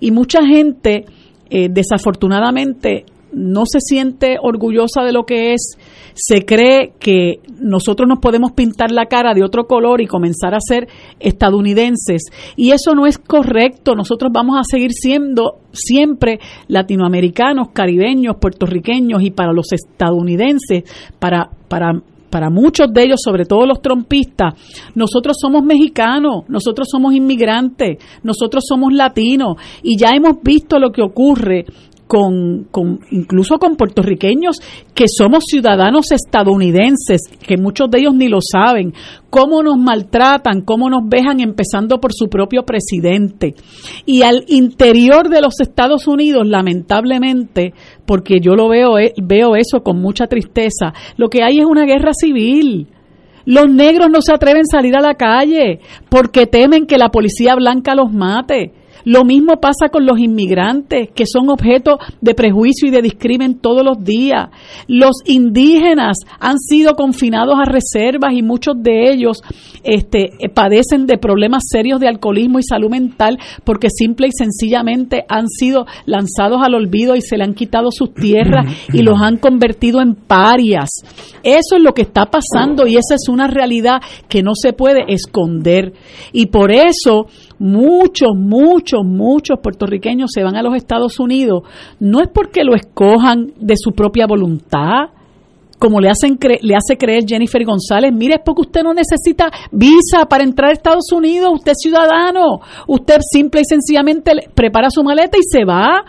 Y mucha gente, eh, desafortunadamente, no se siente orgullosa de lo que es, se cree que nosotros nos podemos pintar la cara de otro color y comenzar a ser estadounidenses. Y eso no es correcto. Nosotros vamos a seguir siendo siempre latinoamericanos, caribeños, puertorriqueños y para los estadounidenses, para, para para muchos de ellos, sobre todo los trompistas, nosotros somos mexicanos, nosotros somos inmigrantes, nosotros somos latinos y ya hemos visto lo que ocurre con, con, incluso con puertorriqueños que somos ciudadanos estadounidenses, que muchos de ellos ni lo saben, cómo nos maltratan, cómo nos vejan, empezando por su propio presidente. Y al interior de los Estados Unidos, lamentablemente, porque yo lo veo, eh, veo eso con mucha tristeza, lo que hay es una guerra civil. Los negros no se atreven a salir a la calle porque temen que la policía blanca los mate lo mismo pasa con los inmigrantes, que son objeto de prejuicio y de discrimen todos los días. Los indígenas han sido confinados a reservas y muchos de ellos este, padecen de problemas serios de alcoholismo y salud mental porque simple y sencillamente han sido lanzados al olvido y se le han quitado sus tierras y los han convertido en parias. Eso es lo que está pasando y esa es una realidad que no se puede esconder. Y por eso muchos, muchos, muchos puertorriqueños se van a los Estados Unidos, no es porque lo escojan de su propia voluntad, como le, hacen le hace creer Jennifer González, mire, es porque usted no necesita visa para entrar a Estados Unidos, usted es ciudadano, usted simple y sencillamente prepara su maleta y se va.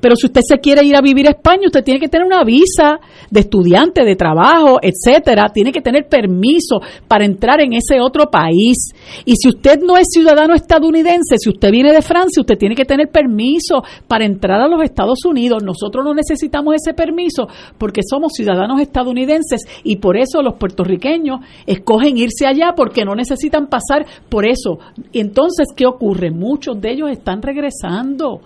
Pero si usted se quiere ir a vivir a España, usted tiene que tener una visa de estudiante, de trabajo, etcétera. Tiene que tener permiso para entrar en ese otro país. Y si usted no es ciudadano estadounidense, si usted viene de Francia, usted tiene que tener permiso para entrar a los Estados Unidos. Nosotros no necesitamos ese permiso porque somos ciudadanos estadounidenses y por eso los puertorriqueños escogen irse allá porque no necesitan pasar por eso. Entonces, ¿qué ocurre? Muchos de ellos están regresando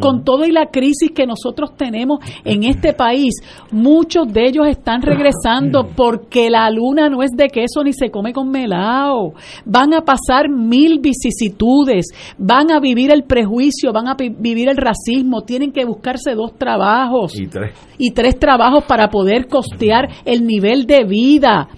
con mm. todo y la crisis que nosotros tenemos en este país, muchos de ellos están regresando porque la luna no es de queso ni se come con melao. Van a pasar mil vicisitudes, van a vivir el prejuicio, van a vivir el racismo, tienen que buscarse dos trabajos y tres, y tres trabajos para poder costear el nivel de vida.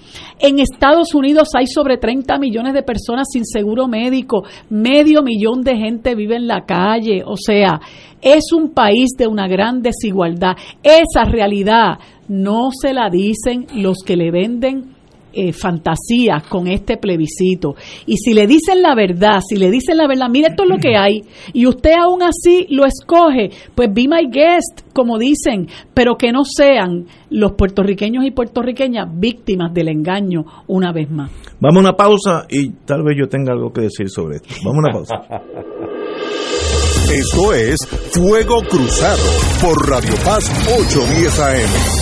En Estados Unidos hay sobre 30 millones de personas sin seguro médico, medio millón de gente vive en la calle, o sea, es un país de una gran desigualdad. Esa realidad no se la dicen los que le venden eh, fantasías con este plebiscito. Y si le dicen la verdad, si le dicen la verdad, mire esto es lo que hay, y usted aún así lo escoge, pues be my guest, como dicen, pero que no sean los puertorriqueños y puertorriqueñas víctimas del engaño una vez más. Vamos a una pausa y tal vez yo tenga algo que decir sobre esto. Vamos a una pausa. Esto es Fuego Cruzado por Radio Paz 810 AM.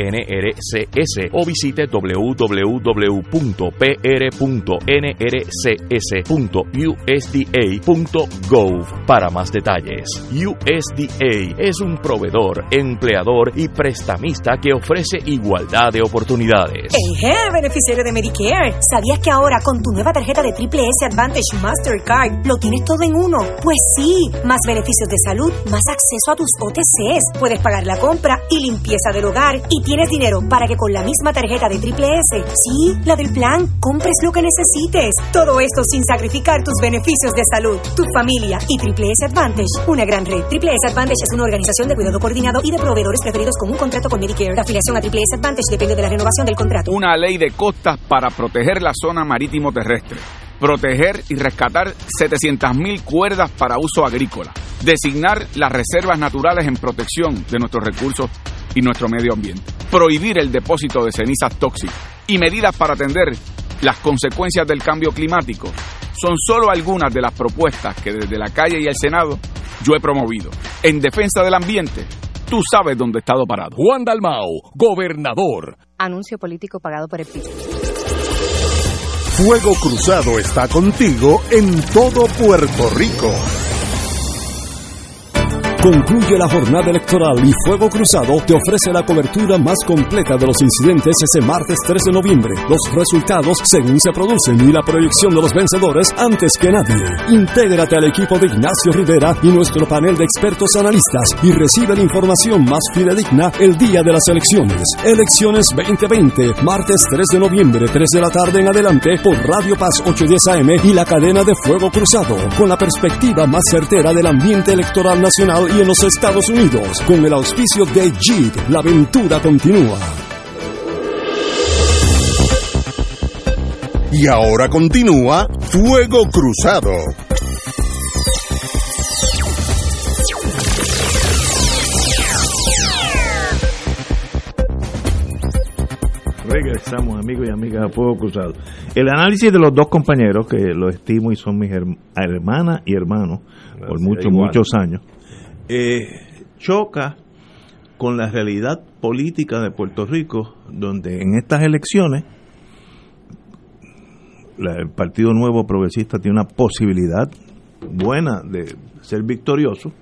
NRCS o visite www.pr.nrcs.usda.gov para más detalles. USDA es un proveedor, empleador y prestamista que ofrece igualdad de oportunidades. Hey, beneficiario de Medicare. ¿Sabías que ahora con tu nueva tarjeta de Triple S Advantage Mastercard lo tienes todo en uno? Pues sí, más beneficios de salud, más acceso a tus OTCs, puedes pagar la compra y limpieza del hogar y tienes dinero para que con la misma tarjeta de Triple S, sí, la del plan, compres lo que necesites. Todo esto sin sacrificar tus beneficios de salud, tu familia y Triple S Advantage, una gran red. Triple S Advantage es una organización de cuidado coordinado y de proveedores preferidos con un contrato con Medicare. La afiliación a Triple S Advantage depende de la renovación del contrato. Una ley de costas para proteger la zona marítimo terrestre proteger y rescatar 700.000 cuerdas para uso agrícola, designar las reservas naturales en protección de nuestros recursos y nuestro medio ambiente, prohibir el depósito de cenizas tóxicas y medidas para atender las consecuencias del cambio climático son solo algunas de las propuestas que desde la calle y el Senado yo he promovido en defensa del ambiente. Tú sabes dónde he estado parado. Juan Dalmao, gobernador. Anuncio político pagado por el PIB. Fuego Cruzado está contigo en todo Puerto Rico. Concluye la jornada electoral y Fuego Cruzado te ofrece la cobertura más completa de los incidentes ese martes 3 de noviembre. Los resultados según se producen y la proyección de los vencedores antes que nadie. Intégrate al equipo de Ignacio Rivera y nuestro panel de expertos analistas y recibe la información más fidedigna el día de las elecciones. Elecciones 2020, martes 3 de noviembre, 3 de la tarde en adelante por Radio Paz 810 AM y la cadena de Fuego Cruzado, con la perspectiva más certera del ambiente electoral nacional y en los Estados Unidos, con el auspicio de Jeep. La aventura continúa. Y ahora continúa Fuego Cruzado. Regresamos, amigos y amigas, a Fuego Cruzado. El análisis de los dos compañeros, que los estimo y son mis herm- hermanas y hermanos por muchos, igual. muchos años, eh, choca con la realidad política de Puerto Rico, donde en estas elecciones el Partido Nuevo Progresista tiene una posibilidad buena de ser victorioso,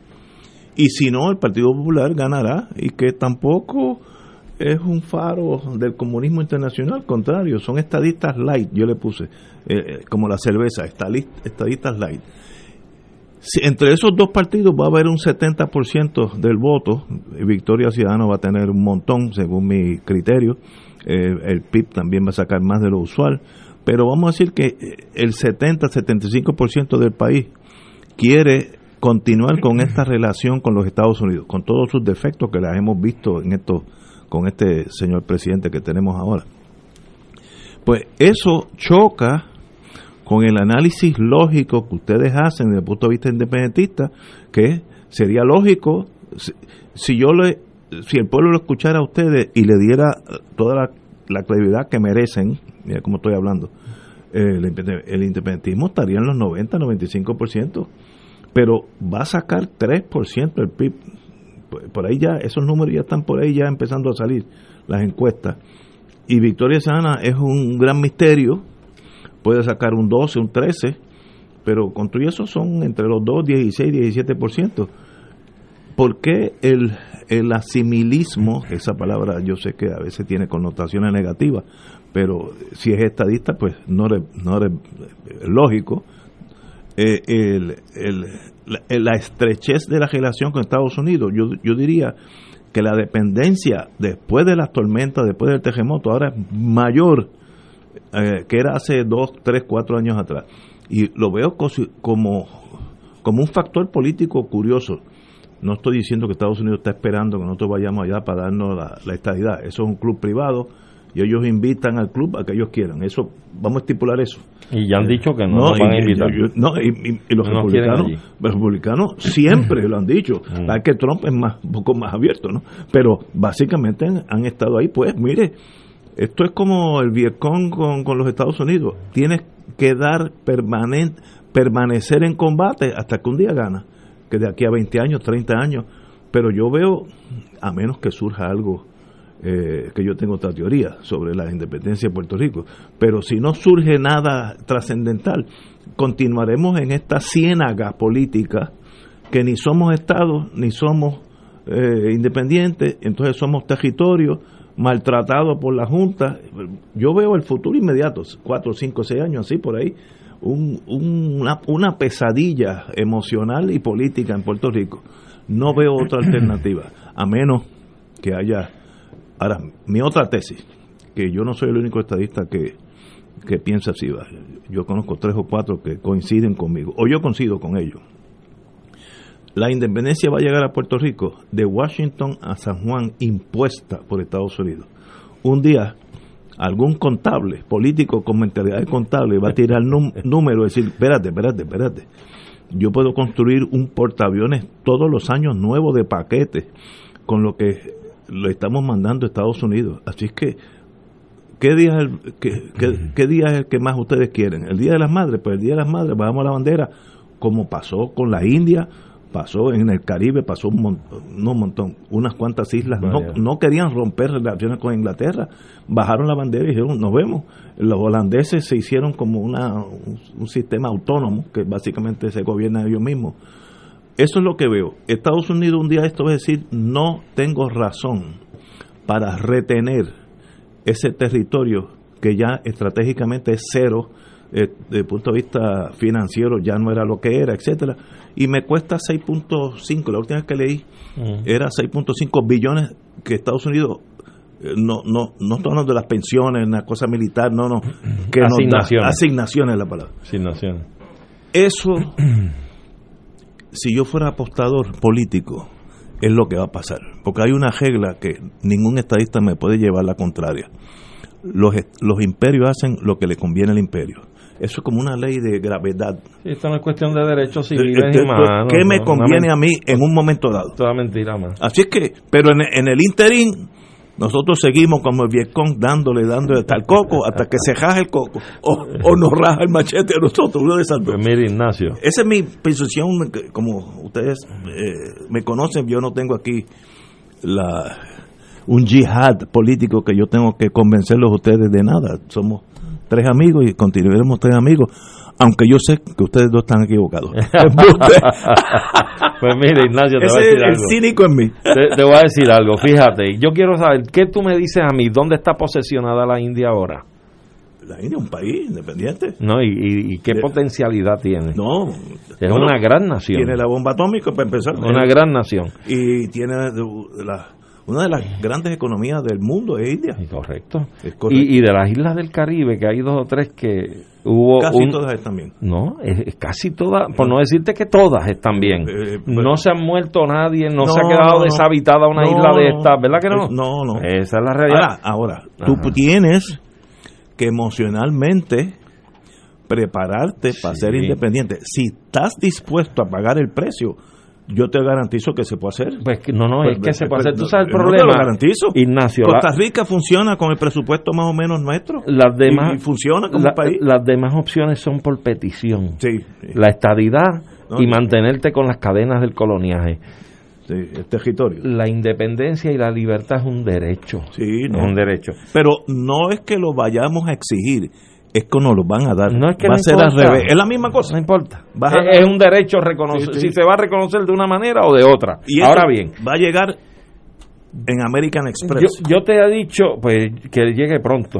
y si no, el Partido Popular ganará, y que tampoco es un faro del comunismo internacional, contrario, son estadistas light, yo le puse, eh, eh, como la cerveza, estadistas light. Si entre esos dos partidos va a haber un 70% del voto, Victoria Ciudadana va a tener un montón, según mi criterio, eh, el PIB también va a sacar más de lo usual, pero vamos a decir que eh, el 70-75% del país quiere continuar con esta relación con los Estados Unidos, con todos sus defectos que las hemos visto en esto, con este señor presidente que tenemos ahora. Pues eso choca con el análisis lógico que ustedes hacen desde el punto de vista independentista, que sería lógico si, yo le si el pueblo lo escuchara a ustedes y le diera toda la, la credibilidad que merecen, mira cómo estoy hablando, eh, el, independ- el independentismo estaría en los 90, 95%, pero va a sacar 3% del PIB. Por ahí ya, esos números ya están por ahí ya empezando a salir, las encuestas. Y Victoria Sana es un gran misterio, puede sacar un 12, un 13, pero con eso son entre los 2, 16, 17%. ¿Por qué el, el asimilismo, esa palabra yo sé que a veces tiene connotaciones negativas, pero si es estadista, pues no es no eres lógico, eh, la, la estrechez de la relación con Estados Unidos, yo, yo diría que la dependencia después de las tormentas, después del terremoto, ahora es mayor eh, que era hace dos, tres, cuatro años atrás. Y lo veo como, como un factor político curioso. No estoy diciendo que Estados Unidos está esperando que nosotros vayamos allá para darnos la, la estadidad. Eso es un club privado y ellos invitan al club a que ellos quieran. Eso vamos a estipular eso. Y ya han dicho que no nos van a y- y- invitar. yo- no, y, y- y los No republicanos, los republicanos siempre lo han dicho. La verdad que Trump es más, un poco más abierto, ¿no? Pero básicamente han, han estado ahí. Pues mire, esto es como el Vietcong con, con los Estados Unidos. Tienes que dar permanente, permanecer en combate hasta que un día gana. Que de aquí a 20 años, 30 años. Pero yo veo, a menos que surja algo eh, que yo tengo otra teoría sobre la independencia de Puerto Rico. Pero si no surge nada trascendental, continuaremos en esta ciénaga política que ni somos estados ni somos eh, independientes, entonces somos territorios maltratados por la Junta. Yo veo el futuro inmediato, cuatro, cinco, seis años así por ahí, un- un- una, una pesadilla emocional y política en Puerto Rico. No veo otra alternativa, a menos que haya... Ahora, mi otra tesis, que yo no soy el único estadista que, que piensa así, yo conozco tres o cuatro que coinciden conmigo, o yo coincido con ellos. La independencia va a llegar a Puerto Rico de Washington a San Juan impuesta por Estados Unidos. Un día algún contable, político con mentalidad de contable, va a tirar num- número y decir, espérate, espérate, espérate. Yo puedo construir un portaaviones todos los años nuevo de paquetes con lo que lo estamos mandando a Estados Unidos. Así es que, ¿qué día, es el, qué, qué- qué día es el que más ustedes quieren? ¿El Día de las Madres? Pues el Día de las Madres bajamos la bandera, como pasó con la India, pasó en el Caribe, pasó un montón, no un montón, unas cuantas islas, no, Vaya. no querían romper relaciones con Inglaterra, bajaron la bandera y dijeron, nos vemos. Los holandeses se hicieron como una, un, un sistema autónomo, que básicamente se gobierna ellos mismos. Eso es lo que veo. Estados Unidos un día esto va a decir, no tengo razón para retener ese territorio que ya estratégicamente es cero eh, desde el punto de vista financiero ya no era lo que era, etcétera y me cuesta 6.5, la última vez que leí Mm. era 6.5 billones que Estados Unidos eh, no no no estoy hablando de las pensiones, una cosa militar, no, no, que nos da- Asignaciones. asignaciones es la palabra. Asignaciones. Eso si yo fuera apostador político es lo que va a pasar, porque hay una regla que ningún estadista me puede llevar la contraria. Los, los imperios hacen lo que le conviene al imperio. Eso es como una ley de gravedad. Sí, esto no es cuestión de derechos civiles Entonces, y humanos. ¿Qué me no, conviene a mí en un momento dado? Toda mentira más. Así es que, pero en, en el interín, nosotros seguimos como el Vietcong dándole, dándole hasta el coco, hasta que se raja el coco, o, o nos raja el machete a nosotros, uno de esas dos. Pues mire, Ignacio. Esa es mi posición, como ustedes eh, me conocen, yo no tengo aquí la un yihad político que yo tengo que convencerlos a ustedes de nada. Somos tres amigos y continuaremos tres amigos, aunque yo sé que ustedes dos están equivocados. pues mire, Ignacio, te Ese voy a decir es el algo. cínico en mí. Te, te voy a decir algo, fíjate. Yo quiero saber, ¿qué tú me dices a mí? ¿Dónde está posesionada la India ahora? La India es un país independiente. No, y, y- y qué potencialidad tiene. No. Es una gran nación. Tiene la bomba atómica para empezar. Una gran nación. Y tiene la- una de las grandes economías del mundo es India. Correcto. Es correcto. Y, y de las islas del Caribe, que hay dos o tres que hubo. Casi un- todas están bien. No, es, es casi todas, por no decirte que todas están bien. Eh, pero- no se han muerto nadie, no, No, se ha quedado no, deshabitada una No, isla de estas, ¿verdad que no? Es- no, no. Esa es la realidad. Ahora, ahora tú Ajá. tienes que emocionalmente prepararte para ser independiente. Si estás dispuesto a pagar el precio, yo te garantizo que se puede hacer. Pues no, no, es que se puede hacer. Tú sabes el no te problema, lo garantizo. Ignacio, Costa Rica funciona con el presupuesto más o menos nuestro. Las demás, y, y funciona como la- país. las demás opciones son por petición. Sí, La estadidad No, y no. mantenerte con las cadenas del coloniaje. sí, el territorio. La independencia y la libertad es un derecho. Sí, Es no. un derecho. Pero no es que lo vayamos a exigir, es que nos lo van a dar. No es que Va no a ser al revés. Es la misma cosa. No importa. Es, es un derecho reconocer, Sí, sí. si se va a reconocer de una manera o de otra. Y Ahora bien, va a llegar en American yo, Express. yo te he dicho pues que llegue pronto.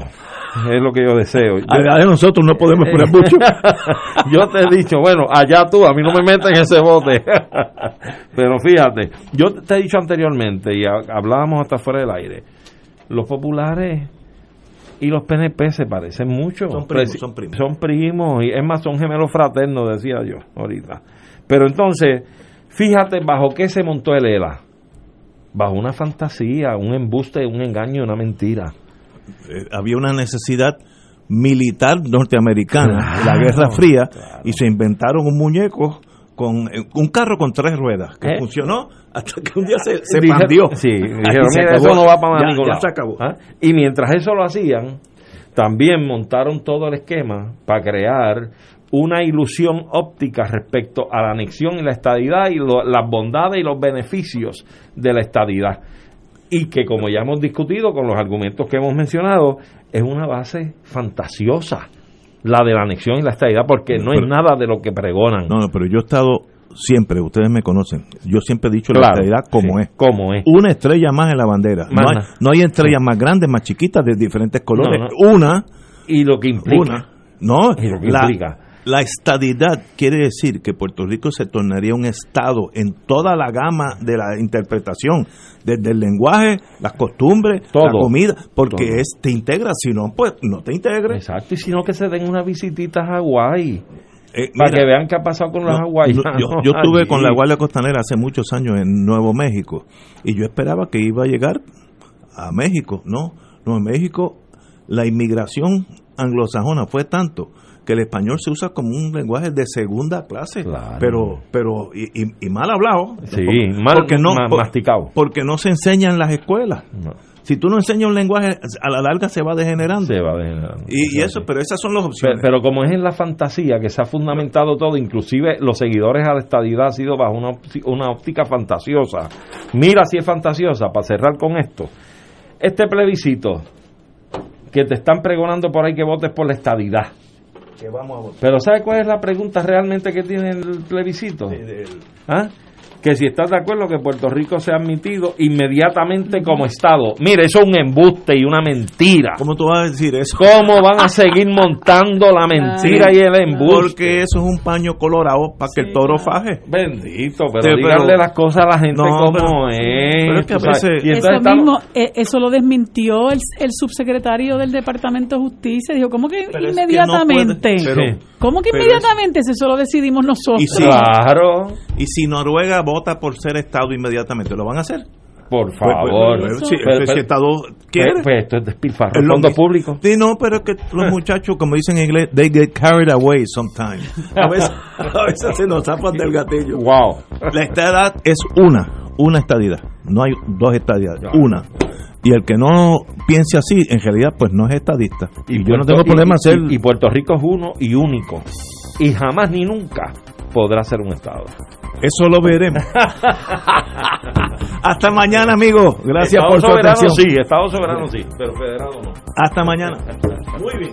Es lo que yo deseo. Yo- A- a nosotros no podemos esperar mucho. yo te he dicho, bueno, allá tú, a mí no me meten en ese bote. Pero fíjate, yo te he dicho anteriormente, y ha- hablábamos hasta fuera del aire, los populares y los PNP se parecen mucho. Son primos, Presi- son primos. Son primos, y es más, son gemelos fraternos, decía yo ahorita. Pero entonces, fíjate bajo qué se montó el ELA. Bajo una fantasía, un embuste, un engaño, una mentira. Eh, había una necesidad militar norteamericana, Claro, la Guerra Fría, y se inventaron un muñeco con eh, un carro con tres ruedas que ¿Eh? funcionó hasta que un día se, se Dije- pandió. Sí, dijeron, se "Mira, acabó. eso no va para Ya- ningún ya lado". se acabó. ¿Ah? Y mientras eso lo hacían, también montaron todo el esquema para crear una ilusión óptica respecto a la anexión y la estadidad y lo- las bondades y los beneficios de la estadidad. Y que como ya hemos discutido con los argumentos que hemos mencionado, es una base fantasiosa la de la anexión y la estadidad, porque no es Pero- nada de lo que pregonan. No, no, pero yo he estado siempre, ustedes me conocen, yo siempre he dicho la estadidad como sí, es. como es. Una estrella más en la bandera. Más No hay, nada. no hay estrellas más grandes, más chiquitas, de diferentes colores. No, Una, Y lo que implica. una. No, Y lo que la, implica. La estadidad quiere decir que Puerto Rico se tornaría un estado en toda la gama de la interpretación, desde el lenguaje, las costumbres, la comida, porque Todo. es te integra, si no, pues no te integres. Exacto, y sino que se den una visitita a Hawái. Eh, Para mira, que vean qué ha pasado con los No, hawaianos. no, yo, yo estuve con la Guardia Costanera hace muchos años en Nuevo México y yo esperaba que iba a llegar a México. No, no, en México la inmigración anglosajona fue tanto que el español se usa como un lenguaje de segunda clase, pero pero y, y- y mal hablado. Sí, Por- mal no, ma- por- masticado. Porque no se enseña en las escuelas. Si tú no enseñas un lenguaje, a la larga se va degenerando. Se va degenerando. Y, y eso, pero esas son las opciones. pero como es en la fantasía que se ha fundamentado todo, inclusive los seguidores a la estadidad ha sido bajo una, una óptica fantasiosa. Mira si es fantasiosa, para cerrar con esto. Este plebiscito que te están pregonando por ahí que votes por la estadidad. Que vamos a votar. Pero ¿sabes cuál es la pregunta realmente que tiene el plebiscito? ¿Ah? Que si estás de acuerdo que Puerto Rico sea admitido inmediatamente como Estado. Mire, eso es un embuste y una mentira. ¿Cómo tú vas a decir eso? ¿Cómo van a seguir montando la mentira y el embuste? Porque eso es un paño colorado para que el toro faje. Bendito, pero Sí, díganle las cosas a la gente No, como pero- es. pero es que a tú sabes. veces- Y Eso estamos- mismo, eh, eso lo desmintió el, el subsecretario del Departamento de Justicia. Dijo, ¿cómo que Pero es que no inmediatamente? puede- pero- ¿Cómo que pero inmediatamente? Si eso lo decidimos nosotros. Y si, Claro. Y si Noruega vota por ser Estado inmediatamente, ¿lo van a hacer? Por Pues, favor. pues, pues, si- Pero- si pero- Estado quiere. Pues, pues esto es despilfarro. Fondo público. Sí, no, pero es que los muchachos, como dicen en inglés, they get carried away sometimes. A veces, a veces se nos zapan del gatillo. Wow. La estadidad es una, una estadidad. No hay dos estadidades, una. Y el que no piense así, en realidad, pues no es estadista. Y, yo no tengo problema y- hacer. y Puerto Rico es uno y único. Y jamás ni nunca podrá ser un Estado. Eso lo veremos. Hasta mañana, amigos. Gracias Estado por su soberano atención. sí, Estado soberano sí, pero federado no. Hasta mañana. Muy bien.